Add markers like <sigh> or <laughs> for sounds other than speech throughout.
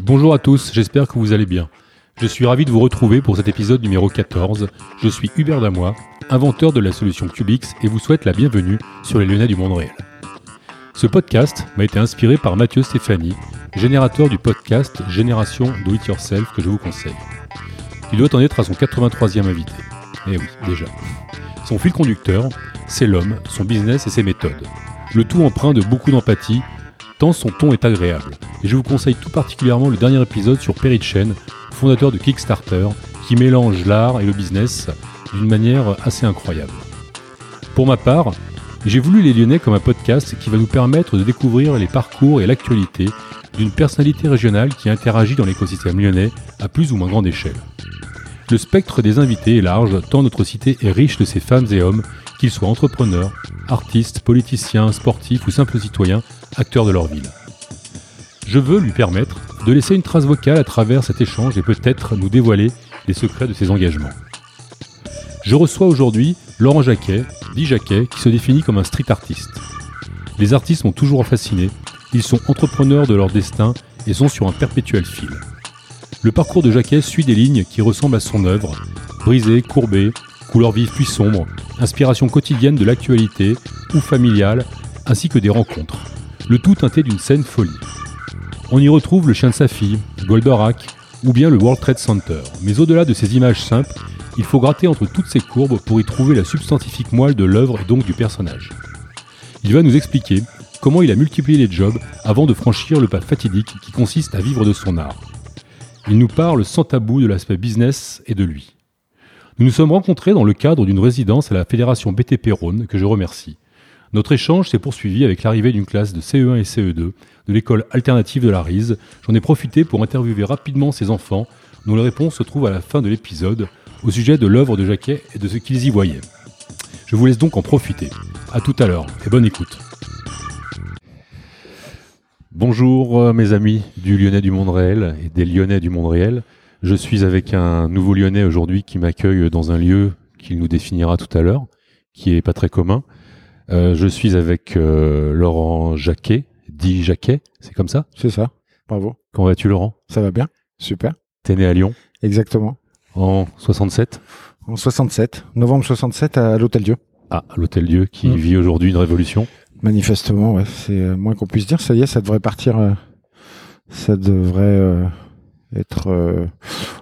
Bonjour à tous, j'espère que vous allez bien. Je suis ravi de vous retrouver pour cet épisode numéro 14. Je suis Hubert Damois, inventeur de la solution Cubix et vous souhaite la bienvenue sur les Lyonnais du monde réel. Ce podcast m'a été inspiré par Mathieu Stéphanie, générateur du podcast Génération Do It Yourself que je vous conseille. Il doit en être à son 83e invité. Eh oui, déjà. Son fil conducteur, c'est l'homme, son business et ses méthodes. Le tout empreint de beaucoup d'empathie, son ton est agréable. Et je vous conseille tout particulièrement le dernier épisode sur Perry Chen, fondateur de Kickstarter, qui mélange l'art et le business d'une manière assez incroyable. Pour ma part, j'ai voulu Les Lyonnais comme un podcast qui va nous permettre de découvrir les parcours et l'actualité d'une personnalité régionale qui interagit dans l'écosystème lyonnais à plus ou moins grande échelle. Le spectre des invités est large, tant notre cité est riche de ces femmes et hommes, qu'ils soient entrepreneurs, artistes, politiciens, sportifs ou simples citoyens, acteurs de leur ville. Je veux lui permettre de laisser une trace vocale à travers cet échange et peut-être nous dévoiler les secrets de ses engagements. Je reçois aujourd'hui Laurent Jacquet, dit Jacquet, qui se définit comme un street artiste. Les artistes m'ont toujours fasciné, ils sont entrepreneurs de leur destin et sont sur un perpétuel fil. Le parcours de Jacquet suit des lignes qui ressemblent à son œuvre, brisées, courbées, couleurs vives puis sombres, inspiration quotidienne de l'actualité ou familiale, ainsi que des rencontres. Le tout teinté d'une scène folie. On y retrouve le chien de sa fille, Goldorak, ou bien le World Trade Center. Mais au-delà de ces images simples, il faut gratter entre toutes ces courbes pour y trouver la substantifique moelle de l'œuvre et donc du personnage. Il va nous expliquer comment il a multiplié les jobs avant de franchir le pas fatidique qui consiste à vivre de son art. Il nous parle sans tabou de l'aspect business et de lui. Nous nous sommes rencontrés dans le cadre d'une résidence à la Fédération BTP Rhône, que je remercie. Notre échange s'est poursuivi avec l'arrivée d'une classe de CE1 et CE2 de l'école alternative de la RISE. J'en ai profité pour interviewer rapidement ces enfants, dont les réponses se trouvent à la fin de l'épisode, au sujet de l'œuvre de Jacquet et de ce qu'ils y voyaient. Je vous laisse donc en profiter. A tout à l'heure et bonne écoute. Bonjour euh, mes amis du Lyonnais du monde réel et des Lyonnais du monde réel. Je suis avec un nouveau Lyonnais aujourd'hui qui m'accueille dans un lieu qu'il nous définira tout à l'heure, qui est pas très commun. Euh, je suis avec euh, Laurent Jacquet, dit Jacquet, c'est comme ça? C'est ça, bravo. Comment vas-tu Laurent? Ça va bien, super. T'es né à Lyon? Exactement. En 67 En 67, novembre 67 à l'Hôtel Dieu. Ah, l'Hôtel Dieu qui Mm. vit aujourd'hui une révolution. Manifestement, ouais, c'est euh, moins qu'on puisse dire. Ça y est, ça devrait partir. euh, ça devrait euh, être euh,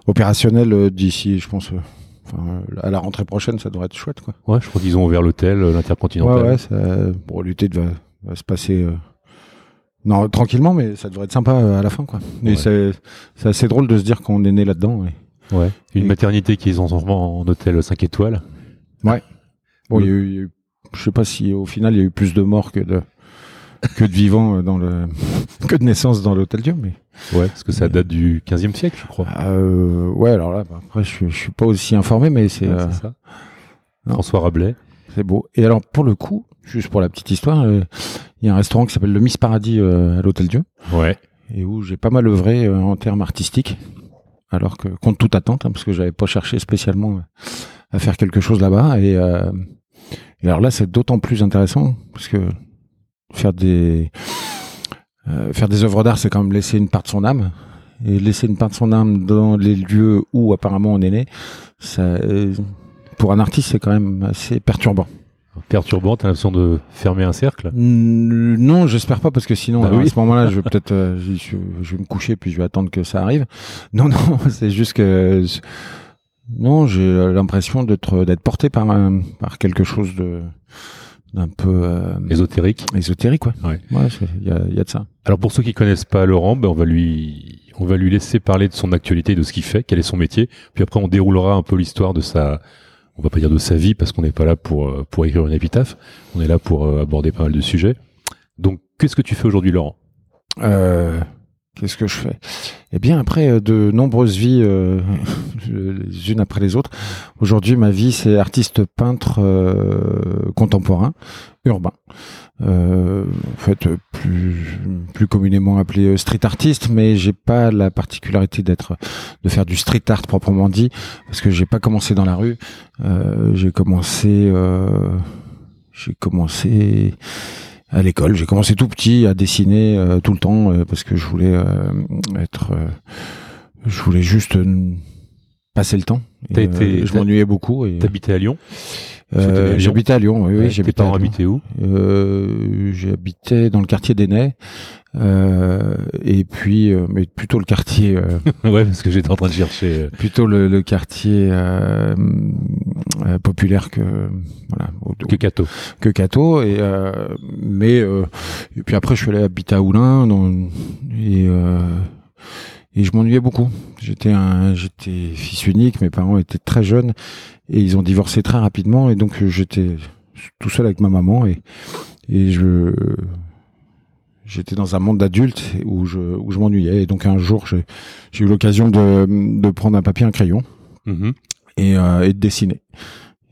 opérationnel euh, d'ici, je pense. euh, enfin, à la rentrée prochaine, ça devrait être chouette, quoi. Ouais, je crois qu'ils ont ouvert l'hôtel, l'intercontinental. Ouais, ouais, ça, bon, l'été va, va se passer. euh, non, tranquillement, mais ça devrait être sympa euh, à la fin, quoi. Et Ouais. c'est assez drôle de se dire qu'on est né là-dedans. et- Ouais. Une Et- maternité qui est en, en hôtel 5 étoiles. Bon, il y a eu- il y a eu- je sais pas si au final il y a eu plus de morts que de que de vivants euh, dans le <laughs> que de naissances dans l'hôtel Dieu, mais Ouais, parce que ça date du 15e siècle, je crois. euh, ouais, alors là, bah, après je, suis- je suis pas aussi informé, mais c'est Ouais, euh, ça. non. François Rabelais. c'est beau. Et alors pour le coup, juste pour la petite histoire, euh, il y a un restaurant qui s'appelle le Miss Paradis à l'hôtel Dieu Ouais. et où j'ai pas mal œuvré en termes artistiques, alors que contre toute attente, hein, parce que j'avais pas cherché spécialement à faire quelque chose là-bas. Et, euh, et alors là, c'est d'autant plus intéressant parce que faire des euh, faire des œuvres d'art, c'est quand même laisser une part de son âme. Et laisser une part de son âme dans les lieux où apparemment on est né, ça, euh, pour un artiste, c'est quand même assez perturbant. Perturbant, t'as l'impression de fermer un cercle? Non, j'espère pas parce que sinon Bah oui. à ce moment-là, je vais peut-être, euh, je, je- je vais me coucher puis je vais attendre que ça arrive. Non, non, <laughs> c'est juste que non, j'ai l'impression d'être d'être porté par un, par quelque chose de d'un peu euh, Ésotérique. ésotérique, quoi. Ouais. il y a, y a de ça. Alors pour ceux qui connaissent pas Laurent, ben on va lui on va lui laisser parler de son actualité, de ce qu'il fait, quel est son métier. Puis après on déroulera un peu l'histoire de sa on va pas dire de sa vie parce qu'on n'est pas là pour euh, pour écrire une épitaphe. On est là pour euh, aborder pas mal de sujets. Donc qu'est-ce que tu fais aujourd'hui Laurent? Euh, Qu'est-ce que je fais? Eh bien, après euh, de nombreuses vies, euh, <laughs> les unes après les autres, aujourd'hui, ma vie, c'est artiste peintre euh, contemporain, urbain. Euh, en fait, plus, plus communément appelé euh, street artiste, mais j'ai pas la particularité d'être, de faire du street art proprement dit, parce que j'ai pas commencé dans la rue. Euh, j'ai commencé, j'ai commencé à l'école. J'ai commencé tout petit à dessiner euh, tout le temps euh, parce que je voulais euh, être, euh, je voulais juste euh, passer le temps. T'as Et, été- je t'as- m'ennuyais beaucoup. Et, T'habitais à Lyon euh, j'habitais à Lyon. Oui, Ouais, oui, Tes j'habitais. parents habitaient où? Euh, j'habitais dans le quartier d'Ainay. Euh, et puis, euh, mais plutôt le quartier, euh, <laughs> Ouais, parce que j'étais en train de chercher. euh, plutôt le, le quartier euh, euh, populaire que voilà au- Que Cato. que Cato et mais et puis après je suis allé habiter à Oulin dans, et et je m'ennuyais beaucoup j'étais un j'étais fils unique mes parents étaient très jeunes et ils ont divorcé très rapidement et donc j'étais tout seul avec ma maman et et je j'étais dans un monde d'adultes où je où je m'ennuyais et donc un jour j'ai eu l'occasion de de prendre un papier un crayon Mhm. et, euh, et de dessiner.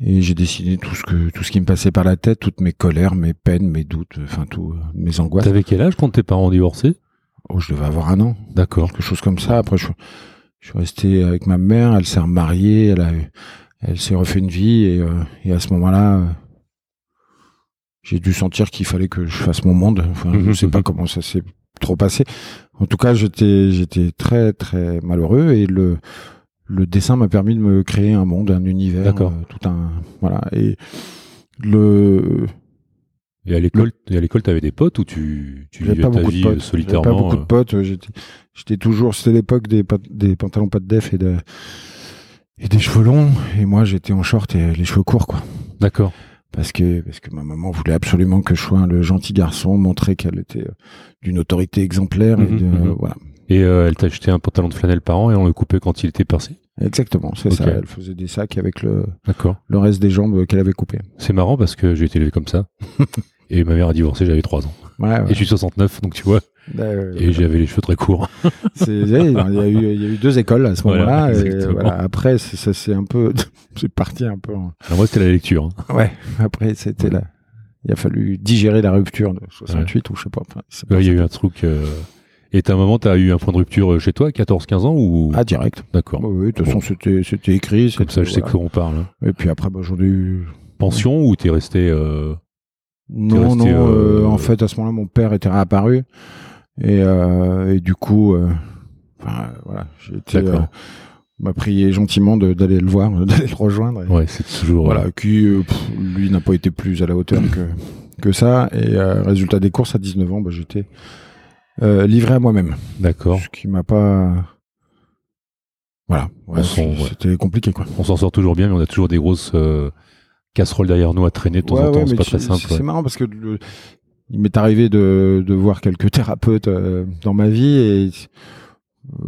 Et j'ai dessiné tout ce que tout ce qui me passait par la tête, toutes mes colères, mes peines, mes doutes, enfin tout, euh, mes angoisses. T'avais quel âge quand tes parents ont divorcé? Oh, je devais avoir un an, D'accord. quelque chose comme ça. Après, je, je suis resté avec ma mère. Elle s'est remariée, elle a, elle s'est refait une vie et, euh, et à ce moment-là, j'ai dû sentir qu'il fallait que je fasse mon monde. Enfin, je Mhm, sais pas comment ça s'est trop passé. En tout cas, j'étais j'étais très très malheureux et le le dessin m'a permis de me créer un monde, un univers, euh, tout un voilà et le Et à l'école, à l'école, t'avais des potes ou tu, tu vivais pas ta beaucoup de vie potes, euh, solitairement pas beaucoup de potes, euh, j'étais j'étais toujours c'était l'époque des pantalons pas de def et de et des cheveux longs et moi j'étais en short et les cheveux courts quoi. D'accord. Parce que parce que ma maman voulait absolument que je sois le gentil garçon, montrer qu'elle était euh, d'une autorité exemplaire et Mhm, de, mhm. voilà. Et euh, elle t'a acheté un pantalon de flanelle par an et on le coupait quand il était percé? Exactement, c'est ça. Elle faisait des sacs avec le, reste des jambes qu'elle avait coupées. C'est marrant parce que j'ai été élevé comme ça. <laughs> et ma mère a divorcé, j'avais 3 ans. Ouais, ouais. Et je suis 69, donc tu vois. Euh, Et j'avais les cheveux très courts. <laughs> il y a eu il y a eu deux écoles à ce Voilà, moment-là. voilà. Après, c'est- ça c'est un peu, <laughs> c'est parti un peu. en- Alors moi, c'était la lecture. hein. Ouais. Après, c'était là. Il a fallu digérer la rupture de 68 ou je sais pas. Ouais, Il y a eu un truc. euh, Et à un moment, t'as eu un point de rupture euh, chez toi, 14-15 ans ou? Ah, direct. D'accord. Oui, oui, de toute façon, c'était, c'était écrit. Comme ça, je sais c'était- de quoi on parle. hein. voilà. Et puis après, bah, j'en ai eu, Pension ou t'es resté euh, Non, resté, non. euh, en fait, à ce moment-là, mon père était réapparu. Et, euh, et du coup, euh, enfin, voilà, j'ai euh, m'a prié gentiment de- d'aller le voir, <laughs> d'aller le rejoindre. Et Ouais, c'est toujours. Voilà, qui, pff, lui, n'a pas été plus à la hauteur que, que ça. Et résultat des courses, à 19 ans, bah, j'étais livré à moi-même. D'accord. Ce qui m'a pas... Voilà, Ouais, ouais. c'était compliqué, quoi. On s'en sort toujours bien, mais on a toujours des grosses euh, casseroles derrière nous à traîner de temps Ouais, en temps. c'est pas très simple. C'est marrant parce que il m'est arrivé de, de voir quelques <laughs> thérapeutes euh, dans ma vie et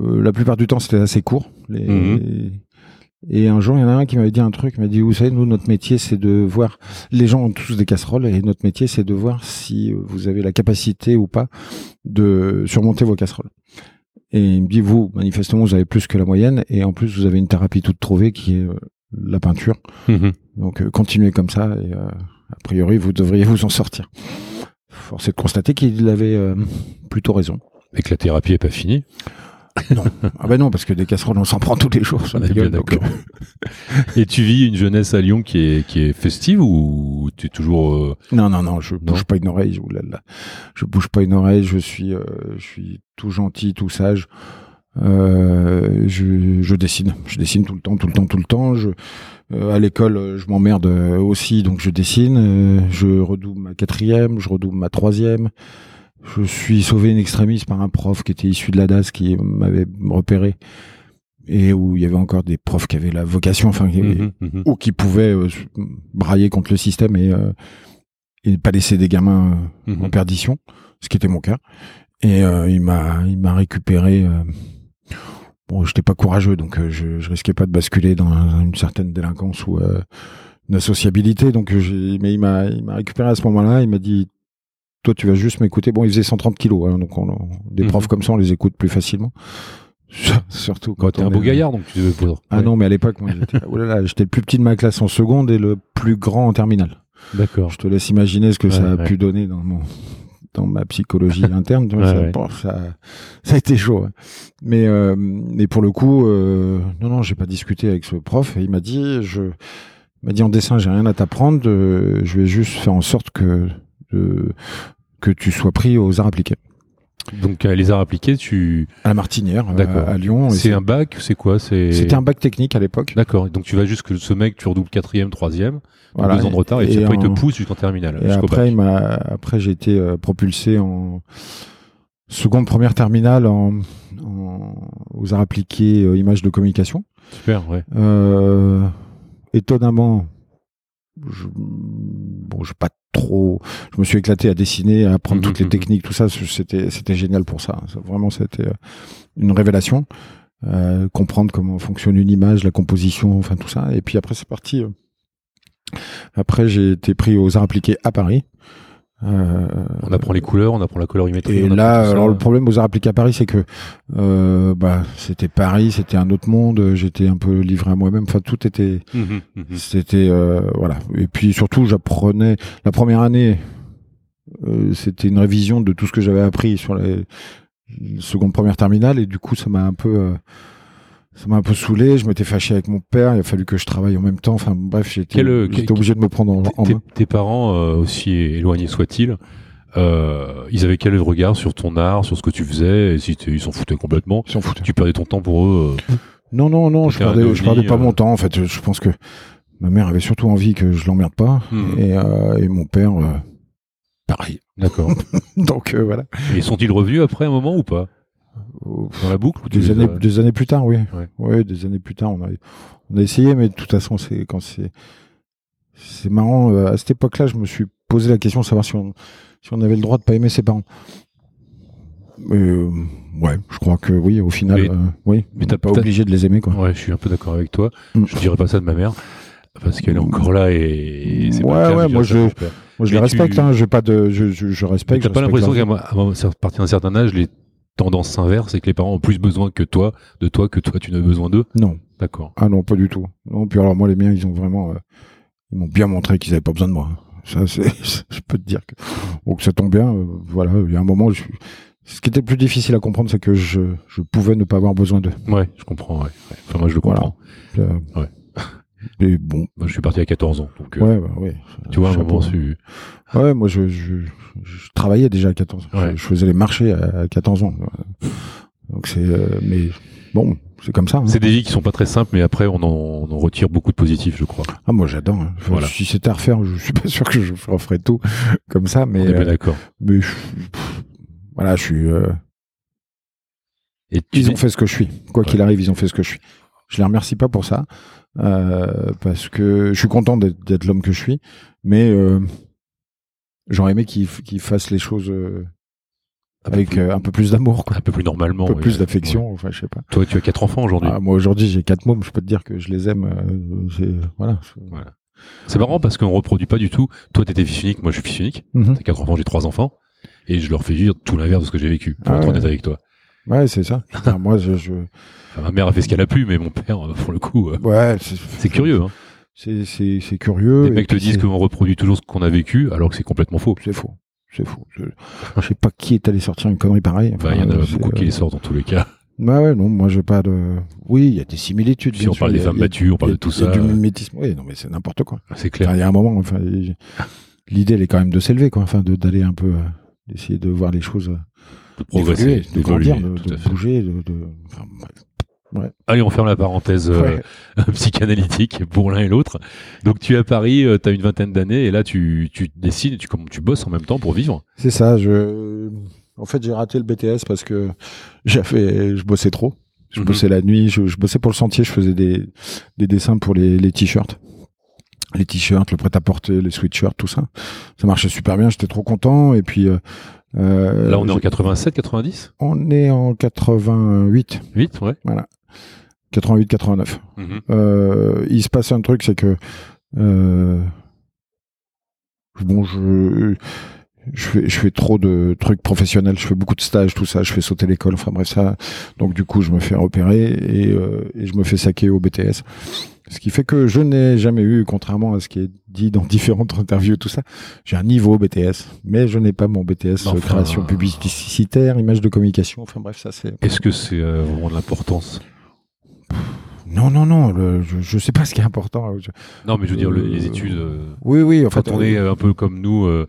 euh, la plupart du temps c'était assez court. Les- Mhm. Et un jour, il y en a un qui m'avait dit un truc, il m'a dit, vous savez, nous, notre métier, c'est de voir, les gens ont tous des casseroles, et notre métier, c'est de voir si vous avez la capacité ou pas de surmonter vos casseroles. Et il me dit, vous, manifestement, vous avez plus que la moyenne, et en plus, vous avez une thérapie toute trouvée qui est euh, la peinture. Mhm. Donc euh, continuez comme ça et euh, a priori vous devriez vous en sortir. Force est de constater qu'il avait euh, plutôt raison. Et que la thérapie est pas finie. Ah ben non parce que des casseroles on s'en prend tous les jours On est bien d'accord. euh, Et tu vis une jeunesse à Lyon qui est, qui est festive ou tu es toujours. euh, non non non je Non. bouge pas une oreille. Je, oulala. je bouge pas une oreille. Je suis euh, je suis tout gentil tout sage. Euh, je, je dessine, je dessine tout le temps, tout le temps, tout le temps. Je, euh, à l'école, je m'emmerde euh, aussi, donc je dessine. Euh, je redouble ma quatrième, je redouble ma troisième. Je suis sauvé in extremis par un prof qui était issu de la DAS qui m'avait repéré et où il y avait encore des profs qui avaient la vocation, enfin, mhm, mhm. ou qui pouvaient euh, brailler contre le système et, euh, et pas laisser des gamins euh, Mhm. en perdition, ce qui était mon cas. Et euh, il m'a, il m'a récupéré. Euh, bon, j'étais pas courageux, donc euh, je, je risquais pas de basculer dans un- une certaine délinquance ou euh, une associabilité. Donc, euh, mais il m'a, il m'a récupéré à ce moment-là. Il m'a dit, toi, tu vas juste m'écouter. Bon, il faisait 130 kilos, hein, donc on- des Mhm. profs comme ça, on les écoute plus facilement. <laughs> Surtout quand Bah, T'es un beau est- gaillard, donc tu devais. Ah Ouais. non, mais à l'époque, moi, j'étais, oh là là, j'étais le plus petit de ma classe en seconde et le plus grand en terminale. D'accord. Je te laisse imaginer ce que ça a ouais. pu donner dans mon dans ma psychologie <laughs> interne. tu vois, Ouais, ça, ouais. bon, ça, ça a été chaud. hein. Mais euh, mais pour le coup, euh, non non, j'ai pas discuté avec ce prof. Et il m'a dit, je m'a dit en dessin, j'ai rien à t'apprendre. euh, je vais juste faire en sorte que de que tu sois pris aux arts appliqués. Donc euh, les arts appliqués, tu. À la Martinière, euh, à Lyon. C'est un bac, c'est quoi? C'est. C'était un bac technique à l'époque. D'accord. Donc tu vas jusque ce mec, tu redoubles quatrième, troisième, Voilà. deux ans de retard, et, Et après il te pousse jusqu'en terminale. Après, bac. après, j'ai été euh, propulsé en seconde, première terminale en, en- aux arts appliqués images de communication. Super, ouais. Étonnamment, je, bon, je pas trop, je me suis éclaté à dessiner, à apprendre Mhm, toutes les mhm. techniques, tout ça. C'était, c'était génial pour ça. Ça, Vraiment, c'était euh, une révélation. Euh, comprendre comment fonctionne une image, la composition, enfin tout ça. Et puis après, c'est parti. euh. Après, j'ai été pris aux arts appliqués à Paris. Euh, On apprend les couleurs, on apprend la colorimétrie. et là, alors le problème aux arts appliqués à Paris, c'est que euh, bah, c'était Paris, c'était un autre monde. J'étais un peu livré à moi-même. Enfin, tout était, Mhm, mhm. c'était euh, voilà. Et puis surtout, j'apprenais la première année. c'était une révision de tout ce que j'avais appris sur les seconde première terminale et du coup, ça m'a un peu, ça m'a un peu saoulé. Je m'étais fâché avec mon père. Il a fallu que je travaille en même temps. Enfin bref, j'étais, euh, j'étais obligé de me prendre en, en Tes- main. Tes parents, euh, aussi éloignés soient-ils, euh, ils avaient quel regard sur ton art, sur ce que tu faisais, et si ils s'en foutaient complètement? Ils s'en foutaient. Tu perdais ton temps pour eux euh, Non, non, non, je perdais, je perdais pas mon temps. En fait, je pense que ma mère avait surtout envie que je l'emmerde pas, Mhm. et, et mon père, pareil. D'accord. <laughs> Donc voilà. et sont-ils revenus après un moment ou pas? Dans la boucle ou Des années, as- des années plus tard, oui. Ouais. Ouais, des années plus tard, on a, on a essayé, mais de toute façon, c'est quand c'est, c'est marrant. euh, À cette époque-là, je me suis posé la question de savoir si on, si on avait le droit de pas aimer ses parents. Euh, ouais, je crois que oui. Au final, Mais- euh, oui. mais on t'as pas obligé de les aimer, quoi. Ouais, je suis un peu d'accord avec toi. Mm. Je dirais pas ça de ma mère. Parce qu'elle est encore là et c'est Ouais, pas ouais, mais moi, je-. Moi, je Mais les tu- respecte. Hein, j'ai pas de, je, je, je Mais respecte. T'as pas respecte l'impression qu'à partir d'un certain âge, les tendances s'inversent et que les parents ont plus besoin que toi, de toi, que toi tu n'as besoin d'eux Non. D'accord. Ah non, pas du tout. Non, puis alors moi, les miens, ils ont vraiment, euh, ils m'ont bien montré qu'ils avaient pas besoin de moi. Ça, c'est, <laughs> je peux te dire que, donc ça tombe bien. euh, voilà, il y a un moment, je, ce qui était le plus difficile à comprendre, c'est que je, je pouvais ne pas avoir besoin d'eux. Ouais, je comprends. Ouais. Ouais. Enfin, moi, je le Voilà. comprends. Euh, Ouais. Mais bon, Moi, je suis parti à 14 ans. Donc, euh, ouais, bah, ouais. tu vois, un moment, tu... Ouais, moi, je, je, je travaillais déjà à 14 ans. Ouais. Je, je faisais les marchés à, à 14 ans. Donc c'est, euh, mais bon, c'est comme ça. hein. c'est des vies qui sont pas très simples, mais après, on en, on en retire beaucoup de positifs, je crois. Ah, moi, j'adore. hein. Enfin, Voilà. Si c'était à refaire, je suis pas sûr que je referais tout <laughs> comme ça, mais, on est euh, d'accord. mais je- pff, voilà, je suis. euh, Et ils ont fait ce que je suis. Quoi Ouais. qu'il arrive, ils ont fait ce que je suis. Je les remercie pas pour ça, euh, parce que je suis content d'être d'être l'homme que je suis, mais euh, j'aurais aimé qu'ils fassent les choses euh, un peu avec plus- euh, un peu plus d'amour, quoi. un peu plus normalement. un peu plus d'affection. Enfin, je sais pas. Toi, tu as quatre enfants aujourd'hui. Ah, moi aujourd'hui, j'ai quatre mômes. Je peux te dire que je les aime. euh, c'est- voilà. C'est marrant parce qu'on reproduit pas du tout. Toi, t'étais fils unique, moi, je suis fils unique. Mhm. T'as quatre enfants, j'ai trois enfants. Et je leur fais vivre tout l'inverse de ce que j'ai vécu, pour Ah être ouais. honnête avec toi. Ouais, c'est ça. <laughs> Enfin, moi, je, je... Enfin, ma mère a fait ce qu'elle a pu, mais mon père, euh, pour le coup, euh, ouais, c'est c'est curieux. Hein. C'est c'est c'est curieux. Les mecs te disent c'est- qu'on reproduit toujours ce qu'on a vécu, alors que c'est complètement faux. c'est faux. C'est faux. Je... <laughs> je sais pas qui est allé sortir une connerie pareille. Bah, il y en a Enfin, c'est, beaucoup qui euh, les sortent dans tous les cas. Ouais, ouais, non, moi j'ai pas de. Oui, il y a des similitudes. Si on sûr, parle des femmes battues, on parle de tout ça. du euh, mimétisme. Oui, non, mais c'est n'importe quoi. C'est Enfin, clair. Il y a un moment, enfin, l'idée elle est quand même de s'élever, quoi. Enfin, d'aller un peu, euh, d'essayer de voir les choses, euh, progresser, d'évoluer, de de, bouger, de. de... Enfin, bref. Allez, on ferme la parenthèse euh, <laughs> psychanalytique pour l'un et l'autre. Donc, tu es à Paris, tu as une vingtaine d'années, et là, tu, tu dessines, tu, tu bosses en même temps pour vivre. C'est ça. Je, en fait, j'ai raté le BTS parce que j'avais, je bossais trop. Je Mhm. bossais la nuit. Je, je bossais pour le sentier. Je faisais des, des dessins pour les, les t-shirts, les t-shirts, le prêt-à-porter, les sweatshirts, tout ça. Ça marchait super bien. J'étais trop content. Et puis, euh, euh, Là, on est en j'ai- 87, 90 on est en 88, 8, ouais. 88, 89. Mhm. Euh, il se passe un truc, c'est que euh, bon, je je fais, je fais trop de trucs professionnels, je fais beaucoup de stages, tout ça, je fais sauter l'école, enfin bref ça. Donc du coup, je me fais repérer et, euh, et je me fais saquer au BTS. Ce qui fait que je n'ai jamais eu, contrairement à ce qui est dit dans différentes interviews, tout ça, j'ai un niveau BTS, mais je n'ai pas mon BTS Enfin, création publicitaire, image de communication, enfin bref, ça c'est... Est-ce que c'est euh, vraiment de l'importance? Non, non, non, le- je, je sais pas ce qui est important. Je- Non, mais je veux dire, le- Euh, les études. euh, Oui, oui, en fait, quand on est un peu comme nous, euh,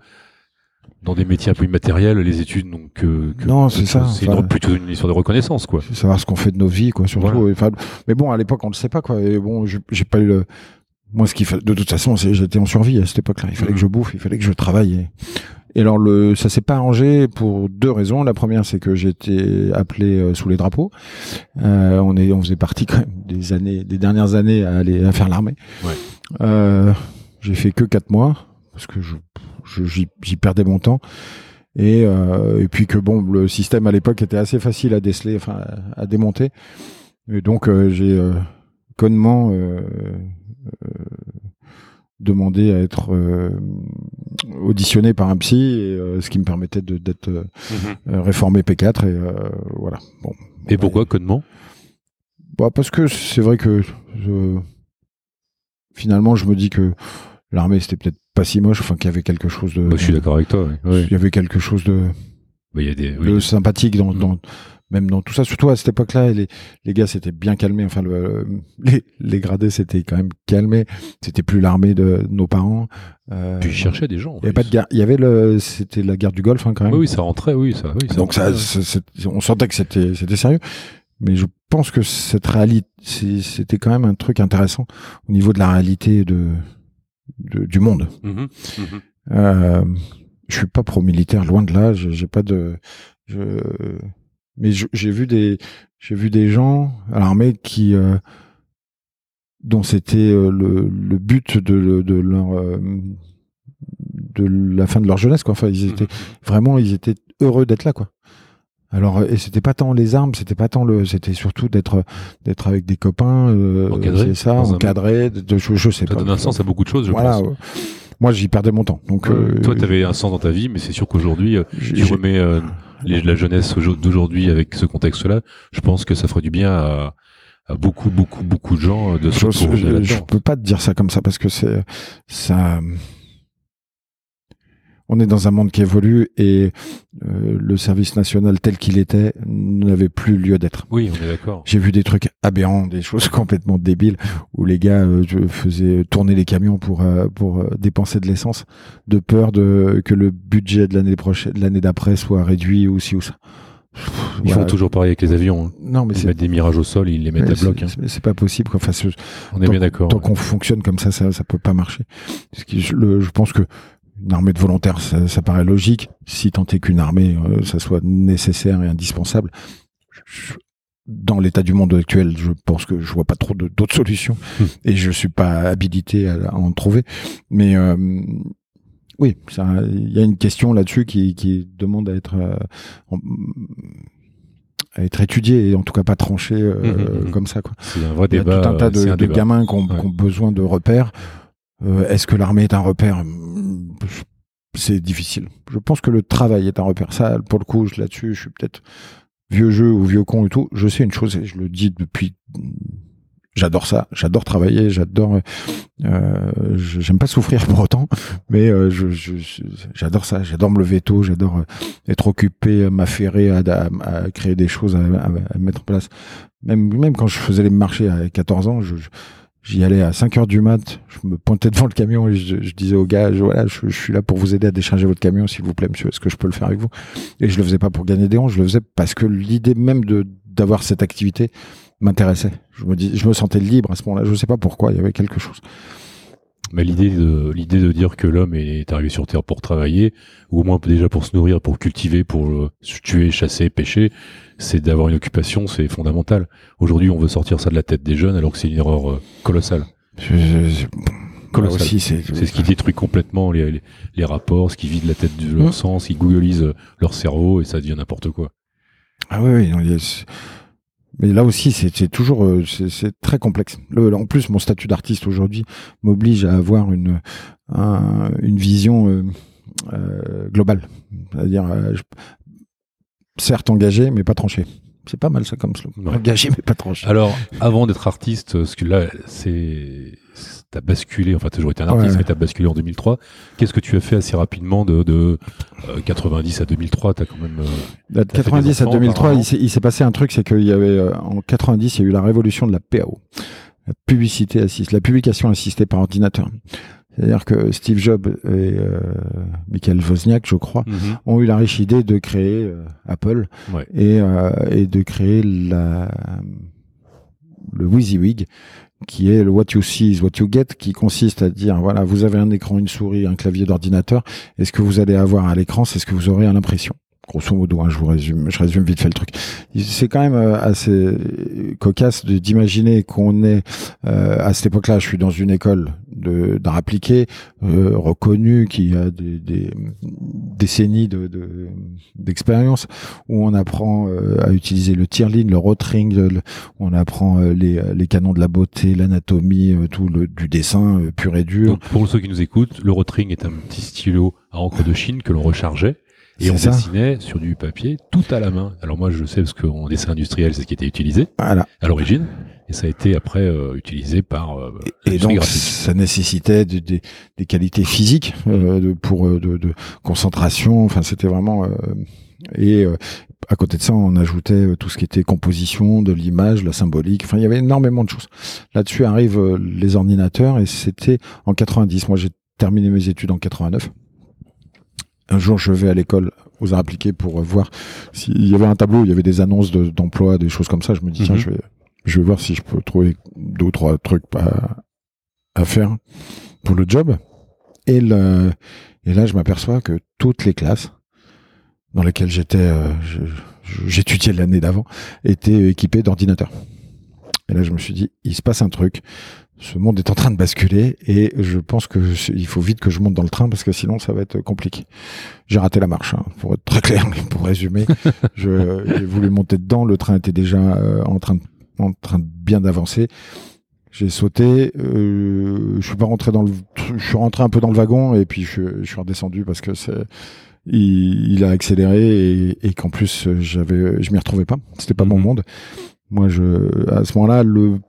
dans des métiers un peu immatériels, les études donc que, que Non, c'est ça, C'est enfin- plutôt une histoire de reconnaissance quoi. C'est savoir ce qu'on fait de nos vies, quoi, surtout. Voilà. Enfin, mais bon, à l'époque, on le sait pas, quoi. Et bon, j'ai pas eu le. Moi, ce qu'il fallait, de toute façon, j'étais en survie à cette époque-là. Il fallait que je bouffe, il fallait que je travaille. Et, alors, le, ça s'est pas arrangé pour deux raisons. La première, c'est que j'étais appelé euh, sous les drapeaux. Euh, on est, on faisait partie quand même des années, des dernières années à aller à faire l'armée. Ouais. Euh, j'ai fait que quatre mois parce que je- j'y, perdais mon temps. Et, euh, et puis que bon, le système à l'époque était assez facile à déceler, enfin à, démonter. Et donc euh, j'ai euh, connement euh, euh, demandé à être euh, auditionné par un psy, et, euh, ce qui me permettait de, d'être euh, euh, réformé P4 et euh, voilà. Bon. Et pourquoi codement Bah, parce que c'est vrai que je- finalement je me dis que l'armée c'était peut-être pas si moche, enfin qu'il y avait quelque chose de, Bah, Je suis d'accord avec toi. Oui. il y avait quelque chose de Bah, il y a des. oui. sympathique dans, Mm. dans même dans tout ça surtout à cette époque-là les les gars s'étaient bien calmés enfin le, <laughs> les les gradés s'étaient quand même calmés c'était plus l'armée de nos parents euh, Puis je cherchais des gens. en il y avait pas de guerre il y avait le c'était la guerre du Golfe hein, quand même Oui, oui, ça rentrait, oui, ça. Oui, ça donc ça rentrait. on sentait que c'était c'était sérieux mais je pense que cette réalité c'était quand même un truc intéressant au niveau de la réalité de, de- du monde Mhm, mhm. euh, je suis pas pro-militaire, loin de là. je- J'ai pas de. Je, mais j'ai vu des, j'ai vu des gens à l'armée qui, euh, dont c'était euh, le, le but de, de leur, euh, de la fin de leur jeunesse. Quoi. Enfin, ils étaient vraiment, ils étaient heureux d'être là, quoi. Alors, et c'était pas tant les armes, c'était pas tant le, c'était surtout d'être, d'être avec des copains, euh, Encadré, c'est ça, un- encadré, de, je, je sais Ça pas. donne un sens à beaucoup de choses, je voilà. pense. ouais. Moi, j'y perdais mon temps. Donc, euh, Toi, tu avais un sens dans ta vie, mais c'est sûr qu'aujourd'hui, euh, tu remets euh, les- la jeunesse aujo- d'aujourd'hui avec ce contexte-là. Je pense que ça ferait du bien à, à beaucoup, beaucoup, beaucoup de gens euh, de se je, je, je peux pas te dire ça comme ça parce que c'est ça. On est dans un monde qui évolue et euh, le service national tel qu'il était n'avait plus lieu d'être. Oui, on est d'accord. J'ai vu des trucs aberrants, des choses <laughs> complètement débiles où les gars euh, faisaient tourner les camions pour euh, pour euh, dépenser de l'essence, de peur de que le budget de l'année prochaine, de l'année d'après soit réduit ou ci ou ça. Ils Voilà. font toujours pareil avec les avions. hein. Non, mais Ils mettent des mirages au sol, ils les mettent mais à bloc. c'est- hein. c'est- pas possible. quoi. Enfin, ce- On est bien d'accord. Tant qu'on fonctionne comme ça, ça, ça peut pas marcher. Ce qui- je, le- je pense que une armée de volontaires, ça, ça paraît logique. Si tant est qu'une armée, euh, ça soit nécessaire et indispensable. Je- dans l'état du monde actuel, je pense que je vois pas trop d'autres solutions Hmm. et je suis pas habilité à, à en trouver. Mais euh, oui, il y a une question là-dessus qui, qui demande à être euh, en- à être étudiée et en tout cas pas tranchée euh, Mhm, mhm. comme ça. Quoi. C'est un vrai Il y a débat. tout un tas euh, de, un de gamins qui ont, Ouais. qui ont besoin de repères. Euh, Est-ce que l'armée est un repère? C'est difficile. Je pense que le travail est un repère. Ça, pour le coup, là-dessus, je suis peut-être vieux jeu ou vieux con et tout. Je sais une chose et je le dis depuis. J'adore ça. J'adore travailler. J'adore. Euh, J'aime pas souffrir pour autant, mais euh, j'adore ça. J'adore me lever tôt. J'adore être occupé, m'affairer, à, à- créer des choses, à, mettre en place. Même quand je faisais les marchés à 14 ans, je- J'y allais à 5 heures du mat, je me pointais devant le camion et je, disais au gars, je, voilà, je, suis là pour vous aider à décharger votre camion, s'il vous plaît, monsieur, est-ce que je peux le faire avec vous? Et je le faisais pas pour gagner des ronds, je le faisais parce que l'idée même de d'avoir cette activité m'intéressait. Je me je me sentais libre à ce moment-là, je sais pas pourquoi, il y avait quelque chose. Mais l'idée de l'idée de dire que l'homme est arrivé sur Terre pour travailler, ou au moins déjà pour se nourrir, pour cultiver, pour euh, tuer, chasser, pêcher, c'est d'avoir une occupation, c'est fondamental. Aujourd'hui, on veut sortir ça de la tête des jeunes, alors que c'est une erreur euh, colossale. Je- je- je- Colossal. là aussi, c'est ce qui détruit complètement les, les, les rapports, ce qui vide la tête de leur Mmh. sens, ils googlisent euh, leur cerveau et ça devient n'importe quoi. Ah oui, oui. Mais là aussi, c'est toujours, euh, c'est très complexe. Le, en plus, mon statut d'artiste aujourd'hui m'oblige à avoir une un- une vision euh, euh, globale, c'est-à-dire certes engagé, mais pas tranché. C'est pas mal ça comme slogan. Ouais. Engagé, mais pas tranché. Alors, avant d'être artiste, parce que là, c'est, t'as basculé, enfin, t'as toujours été un artiste, Ouais. mais t'as basculé en 2003. Qu'est-ce que tu as fait assez rapidement de, de euh, 90 à 2003 T'as quand même. euh, De T'as fait 90 des à enfants, 2003, apparemment. il s'est il s'est passé un truc, c'est qu'il y avait euh, en 90, il y a eu la révolution de la PAO, la publicité assistée, la publication assistée par ordinateur. C'est-à-dire que Steve Jobs et euh, Michael Wozniak, je crois, Mhm. ont eu la riche idée de créer euh, Apple Ouais. et, euh, et de créer la, le WYSIWYG, qui est le What you see is what you get, qui consiste à dire, voilà, vous avez un écran, une souris, un clavier d'ordinateur, et ce que vous allez avoir à l'écran, c'est ce que vous aurez à l'impression. Grosso modo, hein, je vous résume, je résume vite fait le truc. C'est quand même euh, assez cocasse d'imaginer qu'on est euh, à cette époque-là. Je suis dans une école d'art appliqué euh, reconnue qui a des, décennies de de- d'expérience où on apprend euh, à utiliser le tirling, le rotring, le- on apprend les, canons de la beauté, l'anatomie, tout le du dessin pur et dur. Pour ceux qui nous écoutent, le rotring est un petit stylo à encre de Chine que l'on rechargeait et on ça. dessinait sur du papier tout à la main. Alors moi, je sais parce qu'en dessin industriel, c'est ce qui était utilisé Voilà. à l'origine et ça a été après euh, utilisé par euh, Et donc, graphique. ça nécessitait des, des, des qualités physiques euh, de, pour euh, de, de concentration. Enfin, c'était vraiment. euh, et euh, à côté de ça, on ajoutait tout ce qui était composition de l'image, la symbolique. Enfin, il y avait énormément de choses. Là-dessus arrivent les ordinateurs et c'était en 90. Moi, j'ai terminé mes études en 89. Un jour, je vais à l'école aux arts appliqués pour euh, voir s'il y avait un tableau, il y avait des annonces de- d'emploi, des choses comme ça. Je me dis, tiens, Mhm. je vais, je vais voir si je peux trouver deux ou trois trucs à, à faire pour le job. Et, le, et là, je m'aperçois que toutes les classes dans lesquelles j'étais, euh, j'étudiais l'année d'avant, étaient équipées d'ordinateurs. Et là, je me suis dit, il se passe un truc. Ce monde est en train de basculer et je pense que je- il faut vite que je monte dans le train parce que sinon ça va être compliqué. J'ai raté la marche, hein, pour être très clair, <laughs> mais pour résumer, j'ai voulu monter dedans. Le train était déjà euh, en train de, en train de bien d'avancer. J'ai sauté, euh, je suis pas rentré dans le, je suis rentré un peu dans le wagon et puis je, je suis redescendu parce que c'est, il, il a accéléré et, et qu'en plus j'avais, je m'y retrouvais pas. C'était pas mon Mhm. monde. Moi, je, à ce moment-là, le,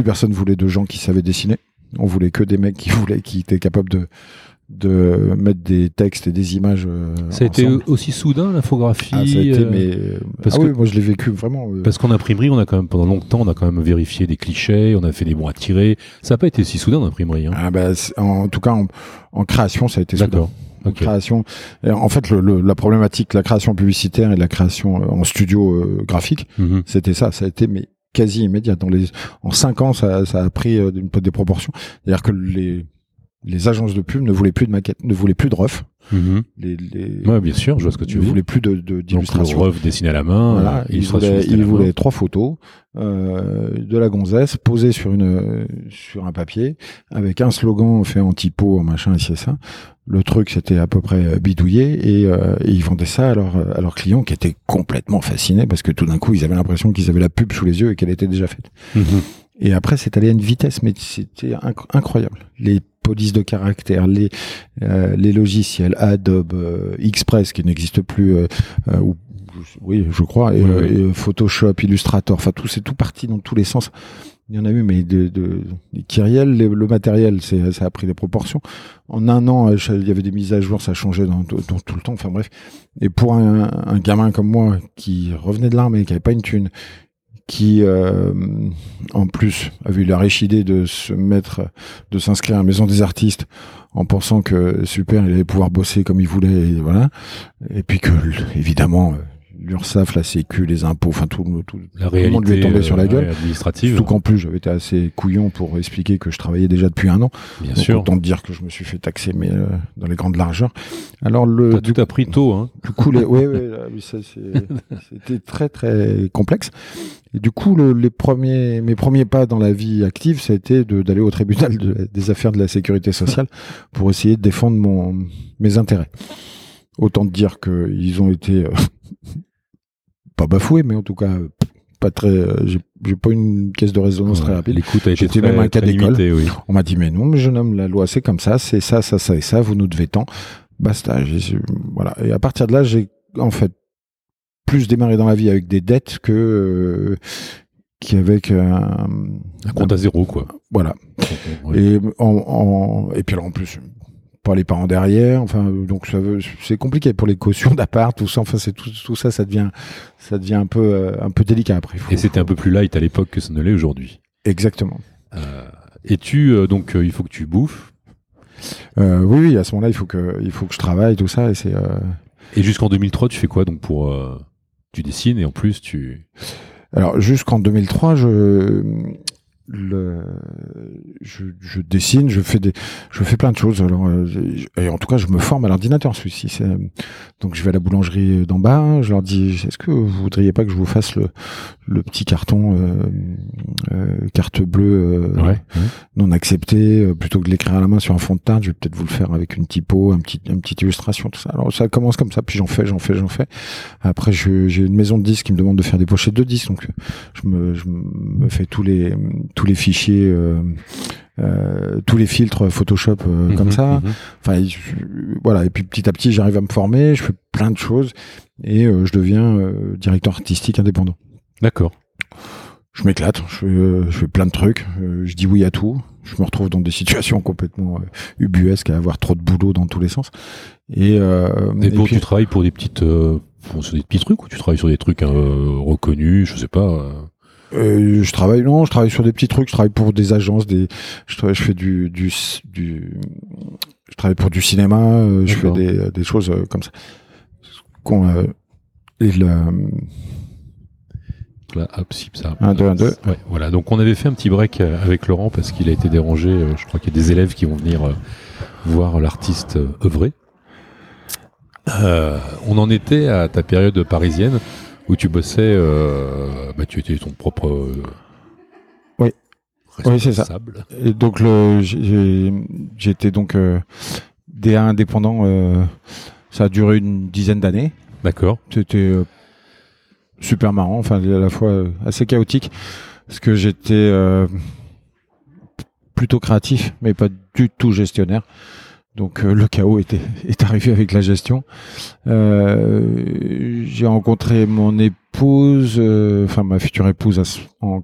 plus personne voulait de gens qui savaient dessiner. On voulait que des mecs qui <laughs> voulaient, qui étaient capables de, de mettre des textes et des images. euh, Ça a été aussi soudain l'infographie. Ah, ça a été, euh, mais euh, parce ah que- oui, moi je l'ai vécu vraiment. euh, Parce qu'en imprimerie, on a quand même pendant longtemps, on a quand même vérifié des clichés, on a fait des bons à tirer. Ça n'a pas été si soudain en imprimerie. Hein. ah bah, en, tout cas, en, en création, ça a été soudain. D'accord. Ok. création. Et en fait, le, le- la problématique, la création publicitaire et la création en studio graphique, Mhm. c'était ça. Ça a été mais quasi immédiat. Dans les, en cinq ans, ça, a pris euh, des proportions. C'est-à-dire que les, les agences de pub ne voulaient plus de maquettes, ne voulaient plus de refs. Mhm. Les, les, Ouais, bien sûr, je vois ce que tu veux dire. voulaient plus de, de- Donc, ref dessiné à la main, Voilà, euh, il illustration voulait, dessinée à il voulait trois photos euh, de la gonzesse posées sur une sur un papier avec un slogan fait en typo, en machin, et c'est ça. Le truc, c'était à peu près euh, bidouillé et, euh, et ils vendaient ça à, leurs à leurs clients qui étaient complètement fascinés parce que tout d'un coup, ils avaient l'impression qu'ils avaient la pub sous les yeux et qu'elle était déjà faite. Mhm. Et après, c'est allé à une vitesse, mais c'était inc- incroyable. Les polices de caractère, les euh, les logiciels Adobe, euh, Express qui n'existe plus, euh, euh, ou oui, je crois, et, Oui, oui. et, Photoshop, Illustrator, enfin tout, c'est tout parti dans tous les sens. Il y en a eu, mais de, de Kyriel, le, le matériel, c'est, ça a pris des proportions. En un an, il y avait des mises à jour, ça changeait dans, dans- dans tout le temps. Enfin bref. Et pour un, un gamin comme moi qui revenait de l'armée, qui avait pas une thune, qui euh, en plus avait eu la riche idée de se mettre, de s'inscrire à la maison des artistes en pensant que super, il allait pouvoir bosser comme il voulait, et voilà. Et puis que évidemment, euh, l'URSSAF, la Sécu, les impôts, enfin tout, le- tout, La le réalité monde lui est tombé sur la euh, gueule. administrative, Surtout qu'en plus, j'avais été assez couillon pour expliquer que je travaillais déjà depuis un an. bien Donc, sûr. autant dire que je me suis fait taxer, mais euh, dans les grandes largeurs. Alors le T'as tout appris tôt, hein. du coup, les, ouais, ouais, <laughs> c'était très très complexe. Et du coup, le- les premiers, mes premiers pas dans la vie active, ça a été d'aller au tribunal de- des affaires de la sécurité sociale pour essayer de défendre mon, mes intérêts. Autant te dire que ils ont été euh, pas bafoués, mais en tout cas pas très. euh, j'ai pas une caisse de résonance très rapide. L'écoute a été très, même un cas d'école. oui. On m'a dit mais non, mais jeune homme, la loi c'est comme ça, c'est ça, ça, ça et ça. Vous nous devez tant. Basta. Voilà. Et à partir de là, j'ai en fait plus démarré dans la vie avec des dettes que euh, qu'avec un, Un compte à zéro, quoi. voilà. Ouais. Et en, en- et puis alors en plus pas les parents derrière. Enfin donc c'est compliqué pour les cautions <laughs> d'appart tout ça. Enfin c'est tout, tout ça ça devient ça devient un peu euh, un peu délicat après. Faut- Et c'était un peu plus light à l'époque que ça ne l'est aujourd'hui. exactement. Euh, et tu, euh, donc, euh, il faut que tu bouffes. Oui, oui, à ce moment-là, il faut que, il faut que je travaille, tout ça, et c'est. Et jusqu'en 2003, tu fais quoi donc pour tu dessines et en plus tu Alors jusqu'en 2003, je le je, je dessine, je fais des je fais plein de choses. Alors euh, et en tout cas, je me forme à l'ordinateur celui-ci. C'est donc je vais à la boulangerie d'en bas, je leur dis est-ce que vous voudriez pas que je vous fasse le le petit carton euh, euh, carte bleue euh, non accepté euh, plutôt que de l'écrire à la main sur un fond de teinte, je vais peut-être vous le faire avec une typo, un petit une petite illustration tout ça. Alors ça commence comme ça, puis j'en fais, j'en fais, j'en fais. Après, j'ai une maison de disques qui me demande de faire des pochettes de disques, donc je me, je me fais tous les tous les fichiers, euh, euh, tous les filtres Photoshop euh, comme Mhm, ça. mhm. Enfin, je- voilà. Et puis petit à petit, j'arrive à me former, je fais plein de choses et je deviens directeur artistique indépendant. D'accord. Je m'éclate, je fais, je fais plein de trucs, je dis oui à tout. Je me retrouve dans des situations complètement ubuesques à avoir trop de boulot dans tous les sens. Et, euh, Et et bon, puis- tu travailles pour des petites euh, sur des petits trucs ou tu travailles sur des trucs euh, reconnus, je sais pas. Euh. Euh, je travaille non, je travaille sur des petits trucs. Je travaille pour des agences, des. Je, travaille, je fais du, du du. Je travaille pour du cinéma. euh, je fais des, des choses euh, comme ça. Qu'on, euh, et le, Là, hop, si, ça. Un, deux, un, deux. Ouais, voilà. Donc on avait fait un petit break euh, avec Laurent parce qu'il a été dérangé. euh, Je crois qu'il y a des élèves qui vont venir euh, voir l'artiste euh, œuvrer. Euh, on en était à ta période parisienne où tu bossais. euh, bah, tu étais ton propre. euh, Oui. Oui, c'est ça. et donc le, j'étais donc euh, DA indépendant. euh, ça a duré une dizaine d'années. D'accord. C'était euh, super marrant, enfin à la fois assez chaotique, parce que j'étais plutôt créatif, mais pas du tout gestionnaire. Donc euh, le chaos était est arrivé avec la gestion. Euh, j'ai rencontré mon épouse, euh, enfin ma future épouse en